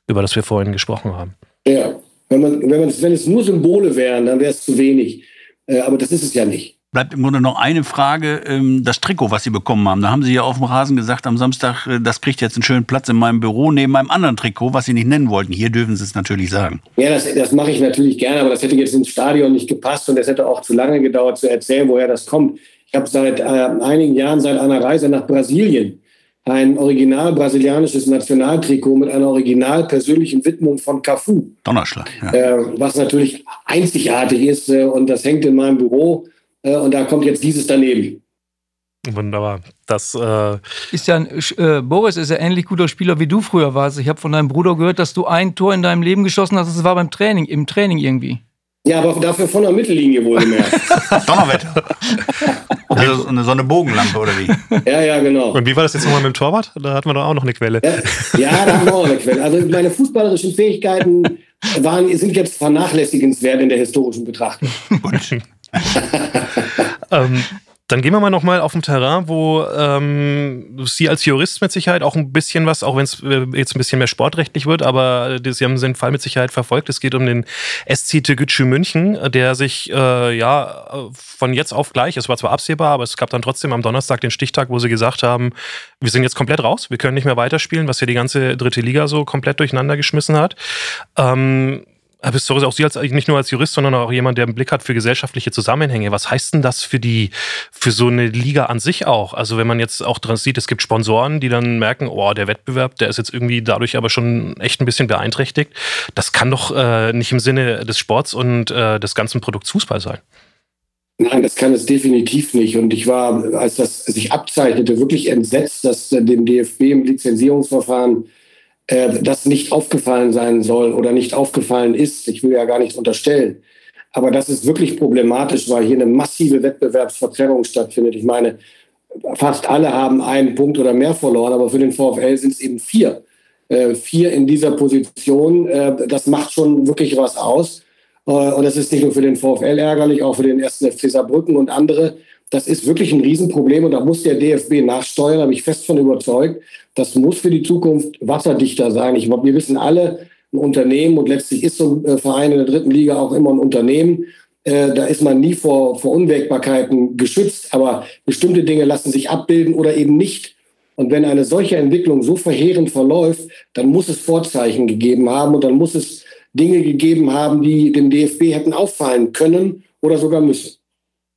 über das wir vorhin gesprochen haben. Ja, wenn, man, wenn, man, wenn es nur Symbole wären, dann wäre es zu wenig. Äh, aber das ist es ja nicht. Bleibt im Grunde noch eine Frage, ähm, das Trikot, was Sie bekommen haben. Da haben Sie ja auf dem Rasen gesagt am Samstag, äh, das kriegt jetzt einen schönen Platz in meinem Büro neben meinem anderen Trikot, was Sie nicht nennen wollten. Hier dürfen Sie es natürlich sagen. Ja, das, das mache ich natürlich gerne, aber das hätte jetzt ins Stadion nicht gepasst und es hätte auch zu lange gedauert zu erzählen, woher das kommt. Ich habe seit äh, einigen Jahren, seit einer Reise nach Brasilien, ein original brasilianisches Nationaltrikot mit einer original persönlichen Widmung von Cafu. Donnerschlag. Ja. Äh, was natürlich einzigartig ist äh, und das hängt in meinem Büro äh, und da kommt jetzt dieses daneben. Wunderbar. Das äh ist ja ein, äh, Boris ist ja ähnlich guter Spieler wie du früher warst. Ich habe von deinem Bruder gehört, dass du ein Tor in deinem Leben geschossen hast. Das war beim Training, im Training irgendwie. Ja, aber dafür von der Mittellinie wohlgemerkt. Donnerwetter. Also so eine Bogenlampe oder wie? Ja, ja, genau. Und wie war das jetzt nochmal mit dem Torwart? Da hatten wir doch auch noch eine Quelle. Ja, ja da haben wir auch eine Quelle. Also meine fußballerischen Fähigkeiten waren, sind jetzt vernachlässigenswert in der historischen Betrachtung. ähm, dann gehen wir mal nochmal auf ein Terrain, wo ähm, Sie als Jurist mit Sicherheit auch ein bisschen was, auch wenn es äh, jetzt ein bisschen mehr sportrechtlich wird, aber Sie haben den Fall mit Sicherheit verfolgt. Es geht um den SC Tegutschu München, der sich äh, ja von jetzt auf gleich, es war zwar absehbar, aber es gab dann trotzdem am Donnerstag den Stichtag, wo sie gesagt haben, wir sind jetzt komplett raus, wir können nicht mehr weiterspielen, was hier die ganze dritte Liga so komplett durcheinander geschmissen hat. Ähm, aber sorry, auch Sie als nicht nur als Jurist, sondern auch jemand, der einen Blick hat für gesellschaftliche Zusammenhänge. Was heißt denn das für die, für so eine Liga an sich auch? Also wenn man jetzt auch dran sieht, es gibt Sponsoren, die dann merken, oh, der Wettbewerb, der ist jetzt irgendwie dadurch aber schon echt ein bisschen beeinträchtigt. Das kann doch äh, nicht im Sinne des Sports und äh, des ganzen Produkts Fußball sein. Nein, das kann es definitiv nicht. Und ich war, als das sich abzeichnete, wirklich entsetzt, dass dem DFB im Lizenzierungsverfahren äh, das nicht aufgefallen sein soll oder nicht aufgefallen ist. Ich will ja gar nicht unterstellen. Aber das ist wirklich problematisch, weil hier eine massive Wettbewerbsverzerrung stattfindet. Ich meine, fast alle haben einen Punkt oder mehr verloren, aber für den VfL sind es eben vier. Äh, vier in dieser Position, äh, das macht schon wirklich was aus. Äh, und das ist nicht nur für den VfL ärgerlich, auch für den ersten FC Saarbrücken und andere, das ist wirklich ein Riesenproblem und da muss der DFB nachsteuern, da bin ich fest von überzeugt. Das muss für die Zukunft wasserdichter sein. Ich, wir wissen alle, ein Unternehmen und letztlich ist so ein äh, Verein in der dritten Liga auch immer ein Unternehmen. Äh, da ist man nie vor, vor Unwägbarkeiten geschützt, aber bestimmte Dinge lassen sich abbilden oder eben nicht. Und wenn eine solche Entwicklung so verheerend verläuft, dann muss es Vorzeichen gegeben haben und dann muss es Dinge gegeben haben, die dem DFB hätten auffallen können oder sogar müssen.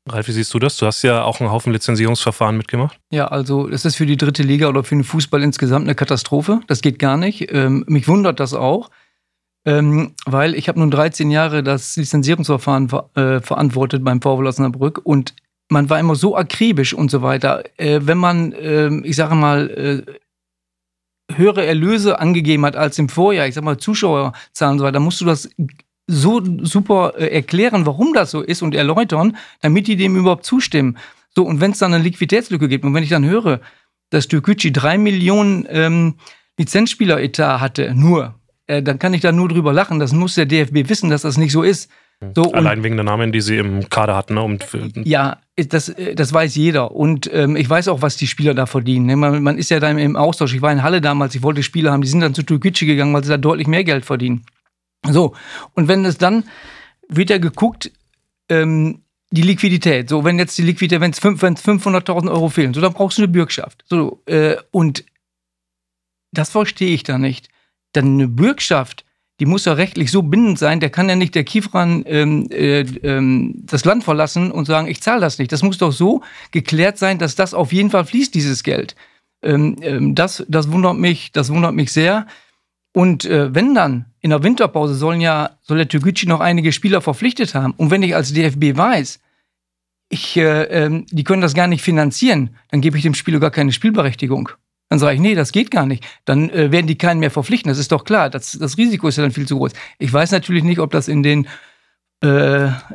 Ralf, wie siehst du das? Du hast ja auch einen Haufen Lizenzierungsverfahren mitgemacht. Ja, also es ist für die dritte Liga oder für den Fußball insgesamt eine Katastrophe. Das geht gar nicht. Ähm, mich wundert das auch, ähm, weil ich habe nun 13 Jahre das Lizenzierungsverfahren ver äh, verantwortet beim VW Osnabrück und man war immer so akribisch und so weiter. Äh, wenn man, äh, ich sage mal, äh, höhere Erlöse angegeben hat als im Vorjahr, ich sage mal Zuschauerzahlen und so weiter, musst du das so super äh, erklären, warum das so ist und erläutern, damit die dem überhaupt zustimmen. So, und wenn es dann eine Liquiditätslücke gibt und wenn ich dann höre, dass Türkgücü drei Millionen ähm, Lizenzspieler-Etat hatte, nur, äh, dann kann ich da nur drüber lachen. Das muss der DFB wissen, dass das nicht so ist. So, Allein wegen der Namen, die sie im Kader hatten. Ne? Und ja, das, äh, das weiß jeder. Und ähm, ich weiß auch, was die Spieler da verdienen. Ne? Man, man, ist ja da im Austausch. Ich war in Halle damals, ich wollte Spieler haben, die sind dann zu Türkgücü gegangen, weil sie da deutlich mehr Geld verdienen. So, und wenn es dann wird ja geguckt, ähm, die Liquidität. So, wenn jetzt die Liquidität, wenn es 500.000 Euro fehlen, so, dann brauchst du eine Bürgschaft. So, äh, und das verstehe ich da nicht. Dann eine Bürgschaft, die muss ja rechtlich so bindend sein, der kann ja nicht der Kiefran ähm, äh, ähm, das Land verlassen und sagen, ich zahle das nicht. Das muss doch so geklärt sein, dass das auf jeden Fall fließt, dieses Geld. Ähm, ähm das, das wundert mich, das wundert mich sehr. Und äh, wenn dann in der Winterpause sollen ja, soll der Türkgücü noch einige Spieler verpflichtet haben. Und wenn ich als DFB weiß, ich, äh, ähm, die können das gar nicht finanzieren, dann gebe ich dem Spieler gar keine Spielberechtigung. Dann sage ich, nee, das geht gar nicht. Dann äh, werden die keinen mehr verpflichten. Das ist doch klar. Das, das Risiko ist ja dann viel zu groß. Ich weiß natürlich nicht, ob das in den äh,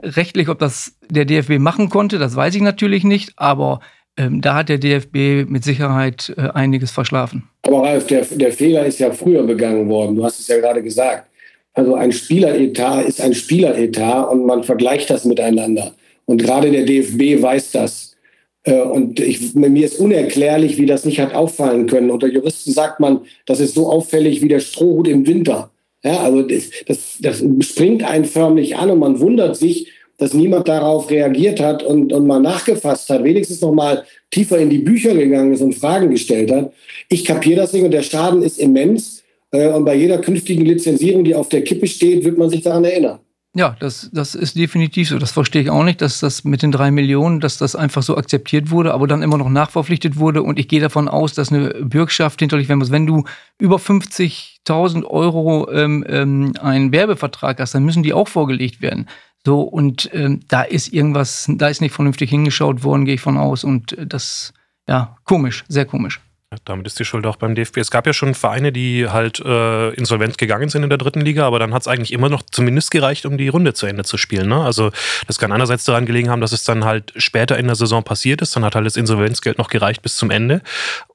rechtlich, ob das der DFB machen konnte, das weiß ich natürlich nicht, aber da hat der DFB mit Sicherheit äh, einiges verschlafen. Aber Ralf, der, der Fehler ist ja früher begangen worden. Du hast es ja gerade gesagt. Also ein Spieleretat ist ein Spieleretat und man vergleicht das miteinander. Und gerade der DFB weiß das. Äh, und ich, mir ist unerklärlich, wie das nicht hat auffallen können. Unter Juristen sagt man, das ist so auffällig wie der Strohhut im Winter. Ja, also das, das, das springt einen förmlich an und man wundert sich, dass niemand darauf reagiert hat und, und mal nachgefasst hat, wenigstens noch mal tiefer in die Bücher gegangen ist und Fragen gestellt hat. Ich kapiere das nicht und der Schaden ist immens. Äh, und bei jeder künftigen Lizenzierung, die auf der Kippe steht, wird man sich daran erinnern. Ja, das, das ist definitiv so. Das verstehe ich auch nicht, dass das mit den drei Millionen, dass das einfach so akzeptiert wurde, aber dann immer noch nachverpflichtet wurde. Und ich gehe davon aus, dass eine Bürgschaft hinterlich werden muss. Wenn du über 50.000 Euro ähm, ähm, einen Werbevertrag hast, dann müssen die auch vorgelegt werden. So, und ähm, da ist irgendwas, da ist nicht vernünftig hingeschaut worden, gehe ich von aus. Und das, ja, komisch, sehr komisch. Damit ist die Schuld auch beim DFB. Es gab ja schon Vereine, die halt äh, insolvent gegangen sind in der dritten Liga, aber dann hat es eigentlich immer noch zumindest gereicht, um die Runde zu Ende zu spielen. Ne? Also das kann einerseits daran gelegen haben, dass es dann halt später in der Saison passiert ist, dann hat halt das Insolvenzgeld noch gereicht bis zum Ende.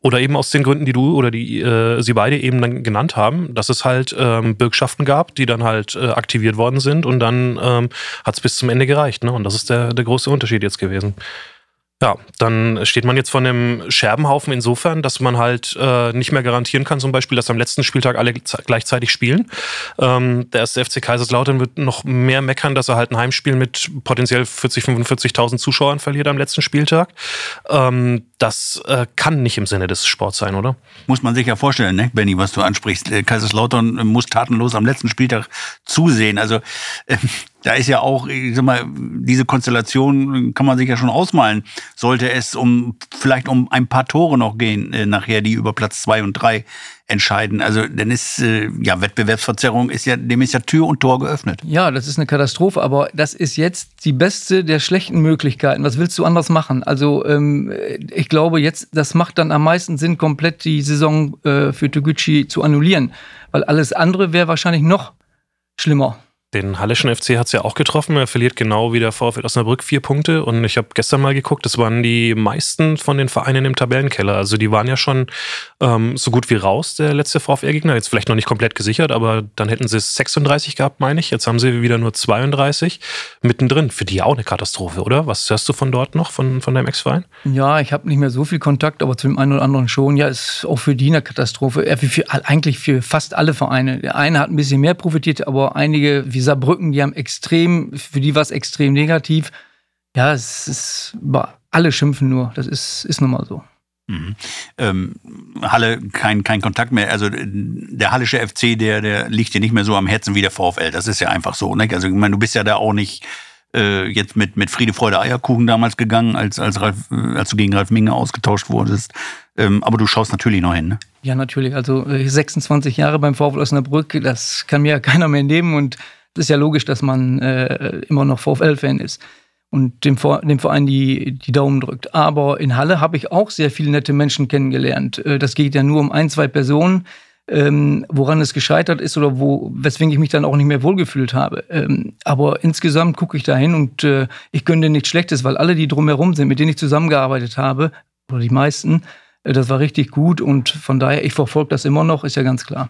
Oder eben aus den Gründen, die du oder die äh, sie beide eben dann genannt haben, dass es halt ähm, Bürgschaften gab, die dann halt äh, aktiviert worden sind und dann ähm, hat es bis zum Ende gereicht. Ne? Und das ist der, der große Unterschied jetzt gewesen. Ja, dann steht man jetzt vor einem Scherbenhaufen insofern, dass man halt äh, nicht mehr garantieren kann, zum Beispiel, dass am letzten Spieltag alle gleichzeitig spielen. Ähm, der erste FC Kaiserslautern wird noch mehr meckern, dass er halt ein Heimspiel mit potenziell 40, 45.000 Zuschauern verliert am letzten Spieltag. Ähm, das äh, kann nicht im Sinne des Sports sein, oder? Muss man sich ja vorstellen, ne, Benny, was du ansprichst. Äh, Kaiserslautern muss tatenlos am letzten Spieltag zusehen. Also äh, da ist ja auch, ich sag mal, diese Konstellation kann man sich ja schon ausmalen. Sollte es um vielleicht um ein paar Tore noch gehen, äh, nachher, die über Platz zwei und drei entscheiden. Also dann ist äh, ja Wettbewerbsverzerrung ist ja dem ist ja Tür und Tor geöffnet. Ja, das ist eine Katastrophe, aber das ist jetzt die beste der schlechten Möglichkeiten. Was willst du anders machen? Also ähm, ich glaube jetzt, das macht dann am meisten Sinn, komplett die Saison äh, für Toguchi zu annullieren, weil alles andere wäre wahrscheinlich noch schlimmer. Den Halleschen FC hat es ja auch getroffen. Er verliert genau wie der VfL Osnabrück vier Punkte. Und ich habe gestern mal geguckt, das waren die meisten von den Vereinen im Tabellenkeller. Also die waren ja schon ähm, so gut wie raus, der letzte VfL-Gegner. Jetzt vielleicht noch nicht komplett gesichert, aber dann hätten sie 36 gehabt, meine ich. Jetzt haben sie wieder nur 32 mittendrin. Für die auch eine Katastrophe, oder? Was hörst du von dort noch, von, von deinem Ex-Verein? Ja, ich habe nicht mehr so viel Kontakt, aber zu dem einen oder anderen schon. Ja, ist auch für die eine Katastrophe. Ja, für, eigentlich für fast alle Vereine. Der eine hat ein bisschen mehr profitiert, aber einige, wie Saarbrücken, die haben extrem, für die war es extrem negativ. Ja, es ist, alle schimpfen nur. Das ist, ist nun mal so. Mhm. Ähm, Halle, kein, kein Kontakt mehr. Also der Hallische FC, der, der liegt dir nicht mehr so am Herzen wie der VfL. Das ist ja einfach so. Ne? Also ich meine, du bist ja da auch nicht äh, jetzt mit, mit Friede, Freude, Eierkuchen damals gegangen, als, als, Ralf, äh, als du gegen Ralf Minge ausgetauscht wurdest. Ähm, aber du schaust natürlich noch hin. Ne? Ja, natürlich. Also 26 äh, Jahre beim VfL Osnabrück, das kann mir ja keiner mehr nehmen und es ist ja logisch, dass man äh, immer noch VfL-Fan ist und dem, dem Verein die, die Daumen drückt. Aber in Halle habe ich auch sehr viele nette Menschen kennengelernt. Äh, das geht ja nur um ein, zwei Personen, ähm, woran es gescheitert ist oder wo, weswegen ich mich dann auch nicht mehr wohlgefühlt habe. Ähm, aber insgesamt gucke ich da hin und äh, ich gönne nichts Schlechtes, weil alle, die drumherum sind, mit denen ich zusammengearbeitet habe, oder die meisten, äh, das war richtig gut und von daher, ich verfolge das immer noch, ist ja ganz klar.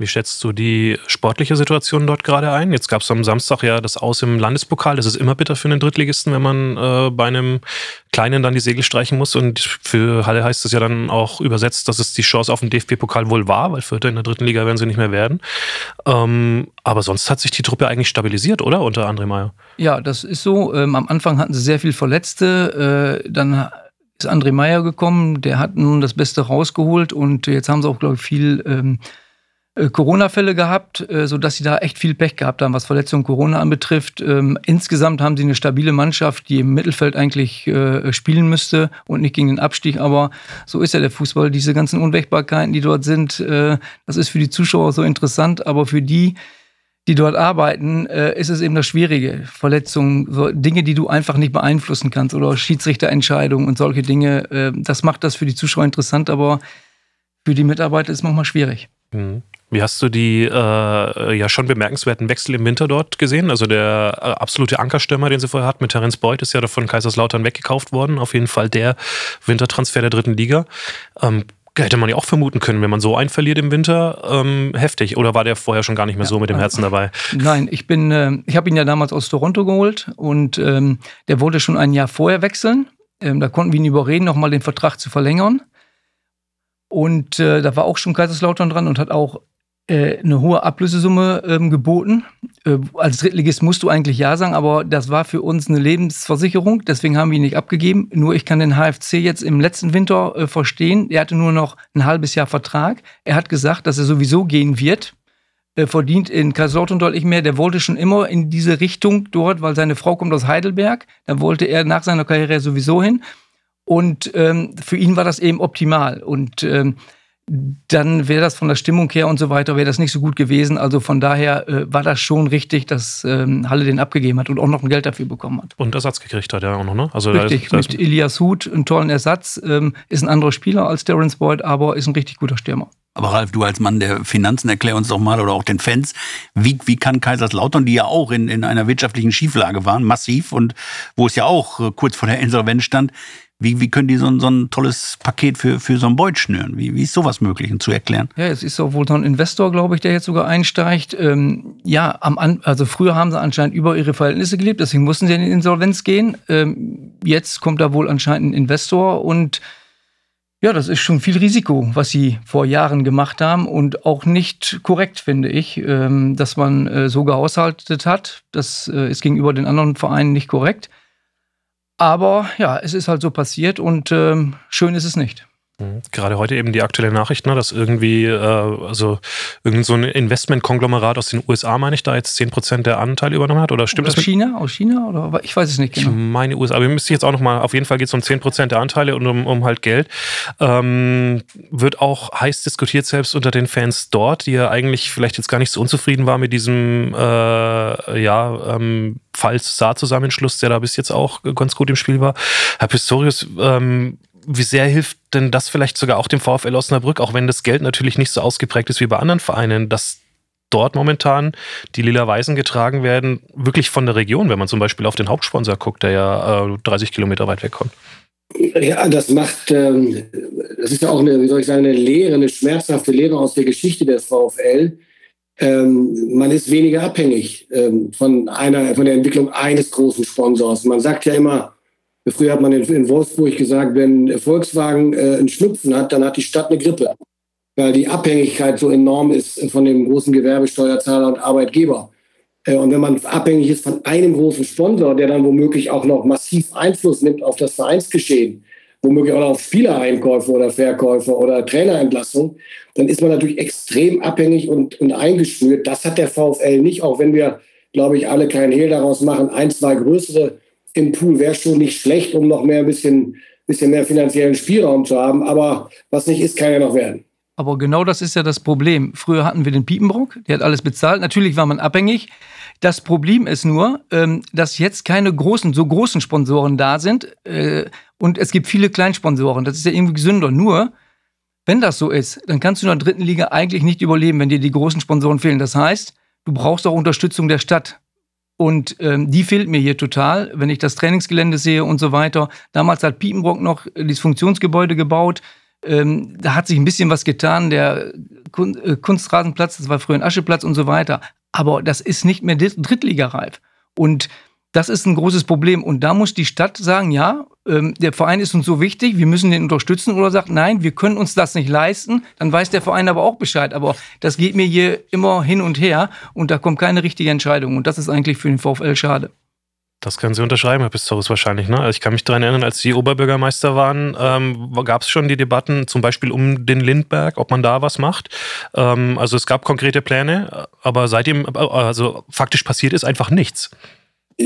Wie schätzt du die sportliche Situation dort gerade ein? Jetzt gab es am Samstag ja das Aus im Landespokal. Das ist immer bitter für einen Drittligisten, wenn man äh, bei einem Kleinen dann die Segel streichen muss. Und für Halle heißt es ja dann auch übersetzt, dass es die Chance auf den DFB-Pokal wohl war, weil Vierter in der dritten Liga werden sie nicht mehr werden. Ähm, aber sonst hat sich die Truppe eigentlich stabilisiert, oder? Unter André Meyer. Ja, das ist so. Ähm, am Anfang hatten sie sehr viel Verletzte. Äh, dann ist André Meyer gekommen. Der hat nun das Beste rausgeholt. Und jetzt haben sie auch, glaube ich, viel. Ähm, äh, Corona-Fälle gehabt, äh, sodass sie da echt viel Pech gehabt haben, was Verletzungen Corona anbetrifft. Ähm, insgesamt haben sie eine stabile Mannschaft, die im Mittelfeld eigentlich äh, spielen müsste und nicht gegen den Abstieg. Aber so ist ja der Fußball. Diese ganzen Unwägbarkeiten, die dort sind, das ist für die Zuschauer so interessant, aber für die, die dort arbeiten, äh, ist es eben das Schwierige. Verletzungen, Dinge, die du einfach nicht beeinflussen kannst oder Schiedsrichterentscheidungen und solche Dinge. Äh, das macht das für die Zuschauer interessant, aber für die Mitarbeiter ist es manchmal schwierig. Mhm. Wie hast du die äh, ja schon bemerkenswerten Wechsel im Winter dort gesehen? Also der äh, absolute Ankerstürmer, den sie vorher hat mit Terence Boyd, ist ja von Kaiserslautern weggekauft worden. Auf jeden Fall der Wintertransfer der dritten Liga. Ähm, hätte man ja auch vermuten können, wenn man so einen verliert im Winter, ähm, heftig. Oder war der vorher schon gar nicht mehr so mit dem Herzen dabei? Nein, ich bin, äh, ich habe ihn ja damals aus Toronto geholt und ähm, der wollte schon ein Jahr vorher wechseln. Ähm, da konnten wir ihn überreden, nochmal den Vertrag zu verlängern. Und äh, da war auch schon Kaiserslautern dran und hat auch eine hohe Ablösesumme ähm, geboten. Äh, als Drittligist musst du eigentlich Ja sagen, aber das war für uns eine Lebensversicherung, deswegen haben wir ihn nicht abgegeben. Nur ich kann den HFC jetzt im letzten Winter äh, verstehen. Er hatte nur noch ein halbes Jahr Vertrag. Er hat gesagt, dass er sowieso gehen wird. Er verdient in Kaiserslautern deutlich mehr. Der wollte schon immer in diese Richtung dort, weil seine Frau kommt aus Heidelberg. Da wollte er nach seiner Karriere sowieso hin. Und ähm, für ihn war das eben optimal. Und ähm, dann wäre das von der Stimmung her und so weiter, wäre das nicht so gut gewesen. Also von daher äh, war das schon richtig, dass ähm, Halle den abgegeben hat und auch noch ein Geld dafür bekommen hat. Und Ersatz gekriegt hat er auch noch, ne? Also richtig, da ist, da mit Elias Huth, einen tollen Ersatz, ähm, ist ein anderer Spieler als Terence Boyd, aber ist ein richtig guter Stürmer. Aber Ralf, du als Mann der Finanzen, erklär uns doch mal oder auch den Fans, wie, wie kann Kaiserslautern, die ja auch in, in einer wirtschaftlichen Schieflage waren, massiv und wo es ja auch äh, kurz vor der Insolvenz stand, wie, wie können die so ein, so ein tolles Paket für, für so ein Beut schnüren? Wie, wie ist sowas möglich zu erklären? Ja, es ist auch wohl so ein Investor, glaube ich, der jetzt sogar einsteigt. Ähm, ja, am An also früher haben sie anscheinend über ihre Verhältnisse gelebt, deswegen mussten sie in die Insolvenz gehen. Ähm, jetzt kommt da wohl anscheinend ein Investor und ja, das ist schon viel Risiko, was sie vor Jahren gemacht haben und auch nicht korrekt, finde ich, ähm, dass man äh, so gehaushaltet hat. Das äh, ist gegenüber den anderen Vereinen nicht korrekt. Aber ja, es ist halt so passiert und ähm, schön ist es nicht. Mhm. Gerade heute eben die aktuelle Nachricht, ne, dass irgendwie, äh, also irgend so ein Investmentkonglomerat aus den USA, meine ich, da jetzt 10% der Anteile übernommen hat. Oder stimmt aus das? Aus China? Aus China? Oder ich weiß es nicht genau. Ich meine USA, aber wir müssen jetzt auch nochmal, auf jeden Fall geht es um 10% der Anteile und um, um halt Geld. Ähm, wird auch heiß diskutiert, selbst unter den Fans dort, die ja eigentlich vielleicht jetzt gar nicht so unzufrieden war mit diesem äh, ja, ähm, Falls-Saar-Zusammenschluss, der da bis jetzt auch ganz gut im Spiel war. Herr Pistorius, ähm, wie sehr hilft denn das vielleicht sogar auch dem VfL Osnabrück, auch wenn das Geld natürlich nicht so ausgeprägt ist wie bei anderen Vereinen, dass dort momentan die lila Weißen getragen werden, wirklich von der Region, wenn man zum Beispiel auf den Hauptsponsor guckt, der ja äh, 30 Kilometer weit wegkommt. Ja, das macht, ähm, das ist ja auch eine, wie soll ich sagen, eine Lehre, eine schmerzhafte Lehre aus der Geschichte des VfL. Ähm, man ist weniger abhängig ähm, von einer, von der Entwicklung eines großen Sponsors. Man sagt ja immer, Früher hat man in, Wolfsburg gesagt, wenn Volkswagen äh, einen Schnupfen hat, dann hat die Stadt eine Grippe. Weil die Abhängigkeit so enorm ist von dem großen Gewerbesteuerzahler und Arbeitgeber. Äh, und wenn man abhängig ist von einem großen Sponsor, der dann womöglich auch noch massiv Einfluss nimmt auf das Vereinsgeschehen, womöglich auch auf Spielereinkäufe oder Verkäufe oder Trainerentlassung, dann ist man natürlich extrem abhängig und, und eingeschnürt. Das hat der VfL nicht, auch wenn wir, glaube ich, alle keinen Hehl daraus machen, ein, zwei größere im Pool wäre schon nicht schlecht, um noch mehr ein bisschen, bisschen mehr finanziellen Spielraum zu haben. Aber was nicht ist, kann ja noch werden. Aber genau das ist ja das Problem. Früher hatten wir den Piepenbrock, der hat alles bezahlt. Natürlich war man abhängig. Das Problem ist nur, ähm, dass jetzt keine großen, so großen Sponsoren da sind. Äh, und es gibt viele Kleinsponsoren. Das ist ja irgendwie gesünder. Nur, wenn das so ist, dann kannst du in der dritten Liga eigentlich nicht überleben, wenn dir die großen Sponsoren fehlen. Das heißt, du brauchst auch Unterstützung der Stadt. Und ähm, die fehlt mir hier total, wenn ich das Trainingsgelände sehe und so weiter. Damals hat Piepenbrock noch dieses Funktionsgebäude gebaut. Ähm, da hat sich ein bisschen was getan. Der Kun äh, Kunstrasenplatz, das war früher ein Ascheplatz und so weiter. Aber das ist nicht mehr drittligareif. Und das ist ein großes Problem. Und da muss die Stadt sagen, ja, ähm, der Verein ist uns so wichtig, wir müssen den unterstützen. Oder sagt, nein, wir können uns das nicht leisten. Dann weiß der Verein aber auch Bescheid. Aber das geht mir hier immer hin und her. Und da kommt keine richtige Entscheidung. Und das ist eigentlich für den VfL schade. Das können Sie unterschreiben, Herr Pistorius, wahrscheinlich. Ne? Also ich kann mich daran erinnern, als Sie Oberbürgermeister waren, ähm, gab es schon die Debatten zum Beispiel um den Lindberg, ob man da was macht. Ähm, also es gab konkrete Pläne, aber seitdem, äh, also faktisch passiert ist einfach nichts.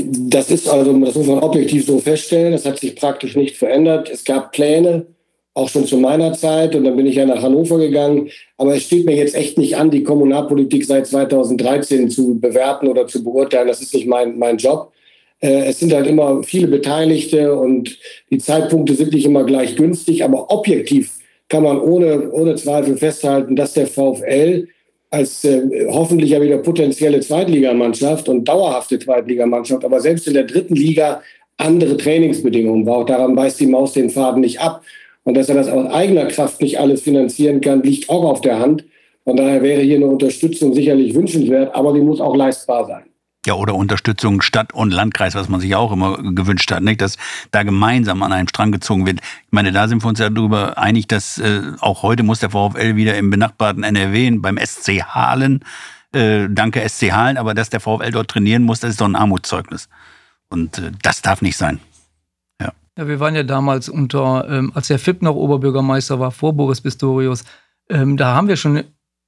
Das ist also, das muss man objektiv so feststellen, das hat sich praktisch nicht verändert. Es gab Pläne auch schon zu meiner Zeit und dann bin ich ja nach Hannover gegangen. Aber es steht mir jetzt echt nicht an, die Kommunalpolitik seit 2013 zu bewerten oder zu beurteilen. Das ist nicht mein, mein Job. Äh, es sind halt immer viele Beteiligte und die Zeitpunkte sind nicht immer gleich günstig, aber objektiv kann man ohne, ohne Zweifel festhalten, dass der VfL als äh, hoffentlich ja wieder potenzielle Zweitligamannschaft und dauerhafte Zweitligamannschaft, aber selbst in der dritten Liga andere Trainingsbedingungen braucht. Daran beißt die Maus den Faden nicht ab. Und dass er das aus eigener Kraft nicht alles finanzieren kann, liegt auch auf der Hand. Von daher wäre hier eine Unterstützung sicherlich wünschenswert, aber die muss auch leistbar sein. Ja, oder Unterstützung Stadt und Landkreis, was man sich auch immer gewünscht hat, nicht? dass da gemeinsam an einem Strang gezogen wird. Ich meine, da sind wir uns ja darüber einig, dass äh, auch heute muss der VfL wieder im benachbarten NRW beim SC Halen, äh, danke SC Halen, aber dass der VfL dort trainieren muss, das ist doch ein Armutszeugnis. Und äh, das darf nicht sein. Ja, wir waren ja damals unter, ähm, als der FIP noch Oberbürgermeister war, vor Boris Pistorius, ähm, da haben wir schon,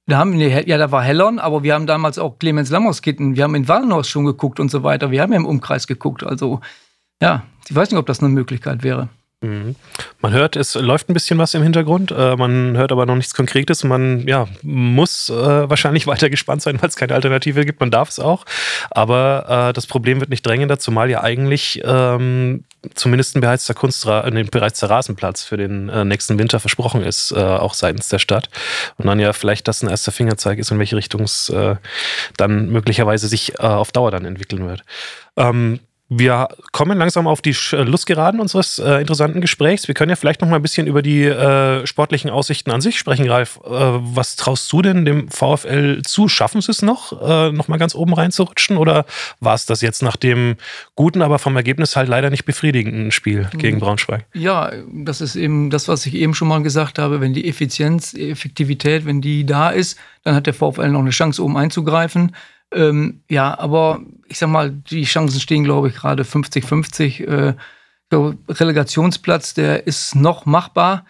da haben wir, ja, da war Hellern, aber wir haben damals auch Clemens Lammerskitten, wir haben in Wallenhaus schon geguckt und so weiter. Wir haben ja im Umkreis geguckt. Also, ja, ich weiß nicht, ob das eine Möglichkeit wäre. Mhm. Man hört, es läuft ein bisschen was im Hintergrund, äh, man hört aber noch nichts Konkretes. Man ja, muss äh, wahrscheinlich weiter gespannt sein, weil es keine Alternative gibt. Man darf es auch. Aber äh, das Problem wird nicht drängender, zumal ja eigentlich ähm, zumindest ein beheizter Kunstra äh, bereits Rasenplatz für den äh, nächsten Winter versprochen ist, äh, auch seitens der Stadt. Und dann ja vielleicht das ein erster Fingerzeig ist, in welche Richtung es dann möglicherweise sich auf Dauer dann entwickeln wird. Ähm, wir kommen langsam auf die Schlussgeraden unseres äh, interessanten Gesprächs. Wir können ja vielleicht noch mal ein bisschen über die äh, sportlichen Aussichten an sich sprechen, Ralf. Äh, was traust du denn dem VfL zu? Schaffen sie es noch, äh, noch mal ganz oben reinzurutschen? Oder war es das jetzt nach dem guten, aber vom Ergebnis halt leider nicht befriedigenden Spiel gegen mhm. Braunschweig? Ja, das ist eben das, was ich eben schon mal gesagt habe. Wenn die Effizienz, Effektivität, wenn die da ist, dann hat der VfL noch eine Chance, oben einzugreifen. Ähm, ja, aber ich sag mal, die Chancen stehen, glaube ich, gerade 50-50. Äh, Relegationsplatz, der ist noch machbar.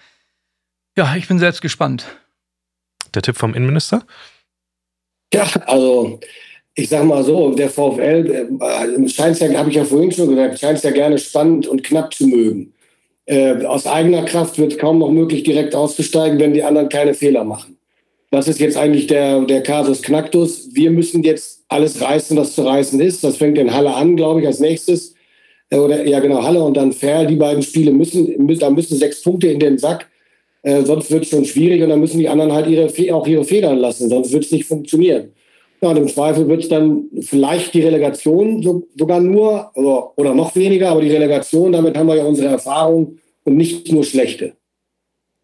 Ja, ich bin selbst gespannt. Der Tipp vom Innenminister? Ja, also ich sag mal so, der VfL äh, scheint ja, habe ich ja vorhin schon gesagt, scheint es ja gerne spannend und knapp zu mögen. Äh, aus eigener Kraft wird es kaum noch möglich, direkt auszusteigen, wenn die anderen keine Fehler machen. Das ist jetzt eigentlich der, der Kasus Knacktus. Wir müssen jetzt alles reißen, was zu reißen ist. Das fängt in Halle an, glaube ich, als nächstes. Äh, oder ja, genau, Halle und dann Ferl. Die beiden Spiele müssen, da müssen sechs Punkte in den Sack. Äh, sonst wird es schon schwierig und dann müssen die anderen halt ihre, auch ihre Federn lassen. Sonst wird es nicht funktionieren. Ja, und im Zweifel wird es dann vielleicht die Relegation so, sogar nur oder, oder noch weniger, aber die Relegation, damit haben wir ja unsere Erfahrung und nicht nur schlechte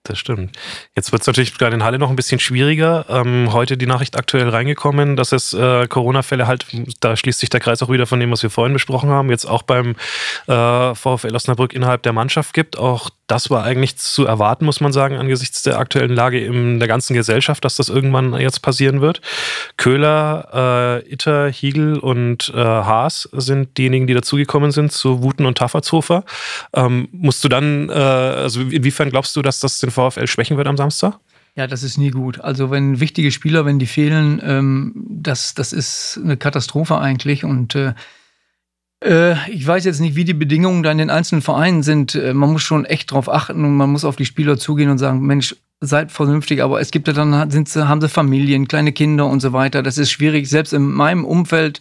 das stimmt. Jetzt wird es natürlich gerade in Halle noch ein bisschen schwieriger. Ähm, heute die Nachricht aktuell reingekommen, dass es äh, Corona-Fälle halt, da schließt sich der Kreis auch wieder von dem, was wir vorhin besprochen haben, jetzt auch beim äh, VfL Osnabrück innerhalb der Mannschaft gibt. Auch das war eigentlich zu erwarten, muss man sagen, angesichts der aktuellen Lage in der ganzen Gesellschaft, dass das irgendwann jetzt passieren wird. Köhler, äh, Itter, Hiegel und äh, Haas sind diejenigen, die dazugekommen sind zu Wuten und Taffertshofer. Ähm, musst du dann, äh, also inwiefern glaubst du, dass das den VfL schwächen wird am Samstag? Ja, das ist nie gut. Also wenn wichtige Spieler, wenn die fehlen, ähm, das, das ist eine Katastrophe eigentlich. Und äh, ich weiß jetzt nicht, wie die Bedingungen da in den einzelnen Vereinen sind. Äh, man muss schon echt drauf achten und man muss auf die Spieler zugehen und sagen, Mensch, seid vernünftig. Aber es gibt ja dann, sind sie, haben sie Familien, kleine Kinder und so weiter. Das ist schwierig. Selbst in meinem Umfeld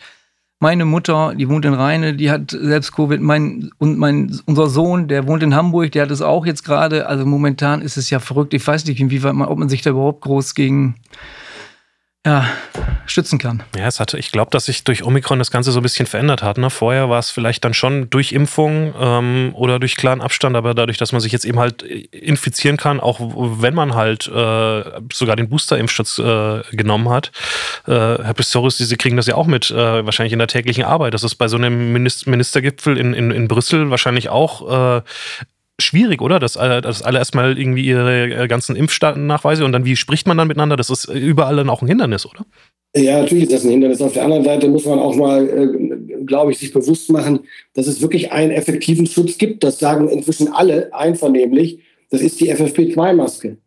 meine Mutter, die wohnt in Rheine, die hat selbst Covid. Mein, und mein, unser Sohn, der wohnt in Hamburg, der hat es auch jetzt gerade. Also momentan ist es ja verrückt. Ich weiß nicht, inwieweit man, ob man sich da überhaupt groß gegen ja, stützen kann. Ja, es hatte, ich glaube, dass sich durch Omikron das Ganze so ein bisschen verändert hat. Ne? Vorher war es vielleicht dann schon durch Impfung ähm, oder durch klaren Abstand, aber dadurch, dass man sich jetzt eben halt infizieren kann, auch wenn man halt äh, sogar den Booster-Impfschutz äh, genommen hat. Äh, Herr Pistorius, Sie kriegen das ja auch mit, äh, wahrscheinlich in der täglichen Arbeit. Das ist bei so einem Ministergipfel in, in, in Brüssel wahrscheinlich auch äh, schwierig, oder? Dass, dass alle erstmal irgendwie ihre äh, ganzen Impfnachweise und dann wie spricht man dann miteinander? Das ist überall dann auch ein Hindernis, oder? Ja, natürlich ist das ein Hindernis. Auf der anderen Seite muss man auch mal, äh, glaube ich, sich bewusst machen, dass es wirklich einen effektiven Schutz gibt. Das sagen inzwischen alle einvernehmlich. Das ist die FFP2-Maske.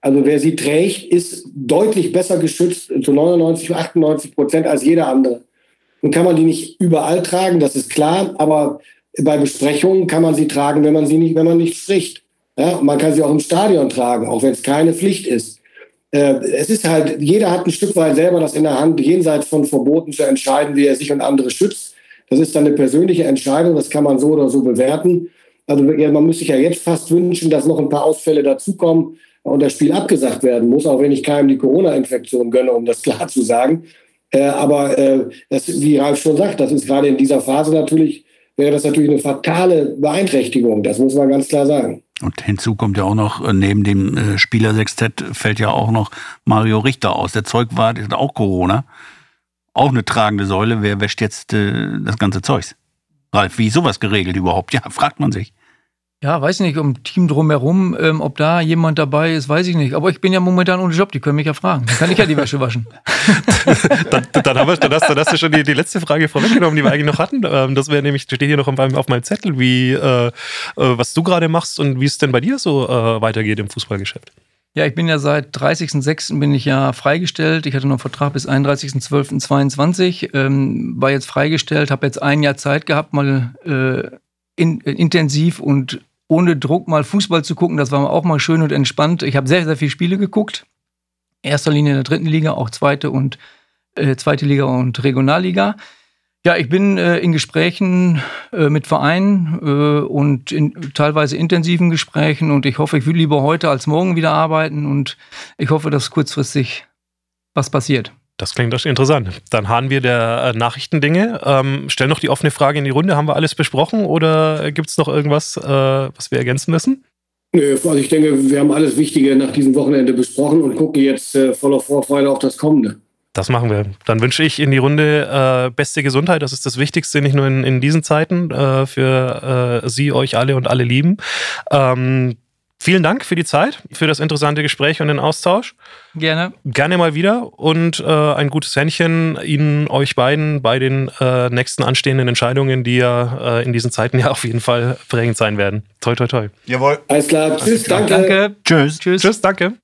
Also wer sie trägt, ist deutlich besser geschützt, zu 99, 98 Prozent als jeder andere. Nun kann man die nicht überall tragen, das ist klar, aber bei Besprechungen kann man sie tragen, wenn man sie nicht, wenn man nicht spricht. Ja, man kann sie auch im Stadion tragen, auch wenn es keine Pflicht ist. Äh, es ist halt, jeder hat ein Stück weit selber das in der Hand, jenseits von Verboten zu entscheiden, wie er sich und andere schützt. Das ist dann eine persönliche Entscheidung, das kann man so oder so bewerten. Also man muss sich ja jetzt fast wünschen, dass noch ein paar Ausfälle dazukommen und das Spiel abgesagt werden muss, auch wenn ich keinem die Corona-Infektion gönne, um das klar zu sagen. Äh, aber äh, das, wie Ralf schon sagt, das ist gerade in dieser Phase natürlich, wäre das natürlich eine fatale Beeinträchtigung. Das muss man ganz klar sagen. Und hinzu kommt ja auch noch, äh, neben dem äh, Spieler Sextett fällt ja auch noch Mario Richter aus. Der Zeugwart ist auch Corona. Auch eine tragende Säule. Wer wäscht jetzt äh, das ganze Zeugs? Ralf, wie ist sowas geregelt überhaupt? Ja, fragt man sich. Ja, weiß nicht, um Team drumherum, ähm, ob da jemand dabei ist, weiß ich nicht. Aber ich bin ja momentan ohne Job, die können mich ja fragen. Dann kann ich ja die Wäsche waschen. dann, dann, haben wir, dann, hast, dann hast du schon die, die letzte Frage vorweggenommen, die wir eigentlich noch hatten. Ähm, das wäre nämlich, steht hier noch auf meinem, auf meinem Zettel, wie, äh, äh, was du gerade machst und wie es denn bei dir so äh, weitergeht im Fußballgeschäft. Ja, ich bin ja seit 30.06. bin ich ja freigestellt. Ich hatte noch einen Vertrag bis 31.12.22, ähm, war jetzt freigestellt, habe jetzt ein Jahr Zeit gehabt, mal äh, in, äh, intensiv und ohne Druck mal Fußball zu gucken. Das war auch mal schön und entspannt. Ich habe sehr, sehr viele Spiele geguckt. Erster Linie in der dritten Liga, auch zweite und äh, zweite Liga und Regionalliga. Ja, ich bin äh, in Gesprächen äh, mit Vereinen äh, und in teilweise intensiven Gesprächen und ich hoffe, ich will lieber heute als morgen wieder arbeiten und ich hoffe, dass kurzfristig was passiert. Das klingt doch interessant. Dann haben wir der äh, Nachrichtendinge. Ähm, stell noch die offene Frage in die Runde. Haben wir alles besprochen oder gibt es noch irgendwas, äh, was wir ergänzen müssen? Nö, also ich denke, wir haben alles Wichtige nach diesem Wochenende besprochen und gucken jetzt äh, voller Vorfreude auf das Kommende. Das machen wir. Dann wünsche ich in die Runde äh, beste Gesundheit. Das ist das Wichtigste, nicht nur in, in diesen Zeiten, äh, für äh, Sie, euch alle und alle lieben. Ähm, Vielen Dank für die Zeit, für das interessante Gespräch und den Austausch. Gerne. Gerne mal wieder und äh, ein gutes Händchen Ihnen, euch beiden bei den äh, nächsten anstehenden Entscheidungen, die ja äh, in diesen Zeiten ja auf jeden Fall prägend sein werden. Toi, toi, toi. Jawohl. Alles klar. Tschüss, danke. Danke. Tschüss. Tschüss. Tschüss, danke.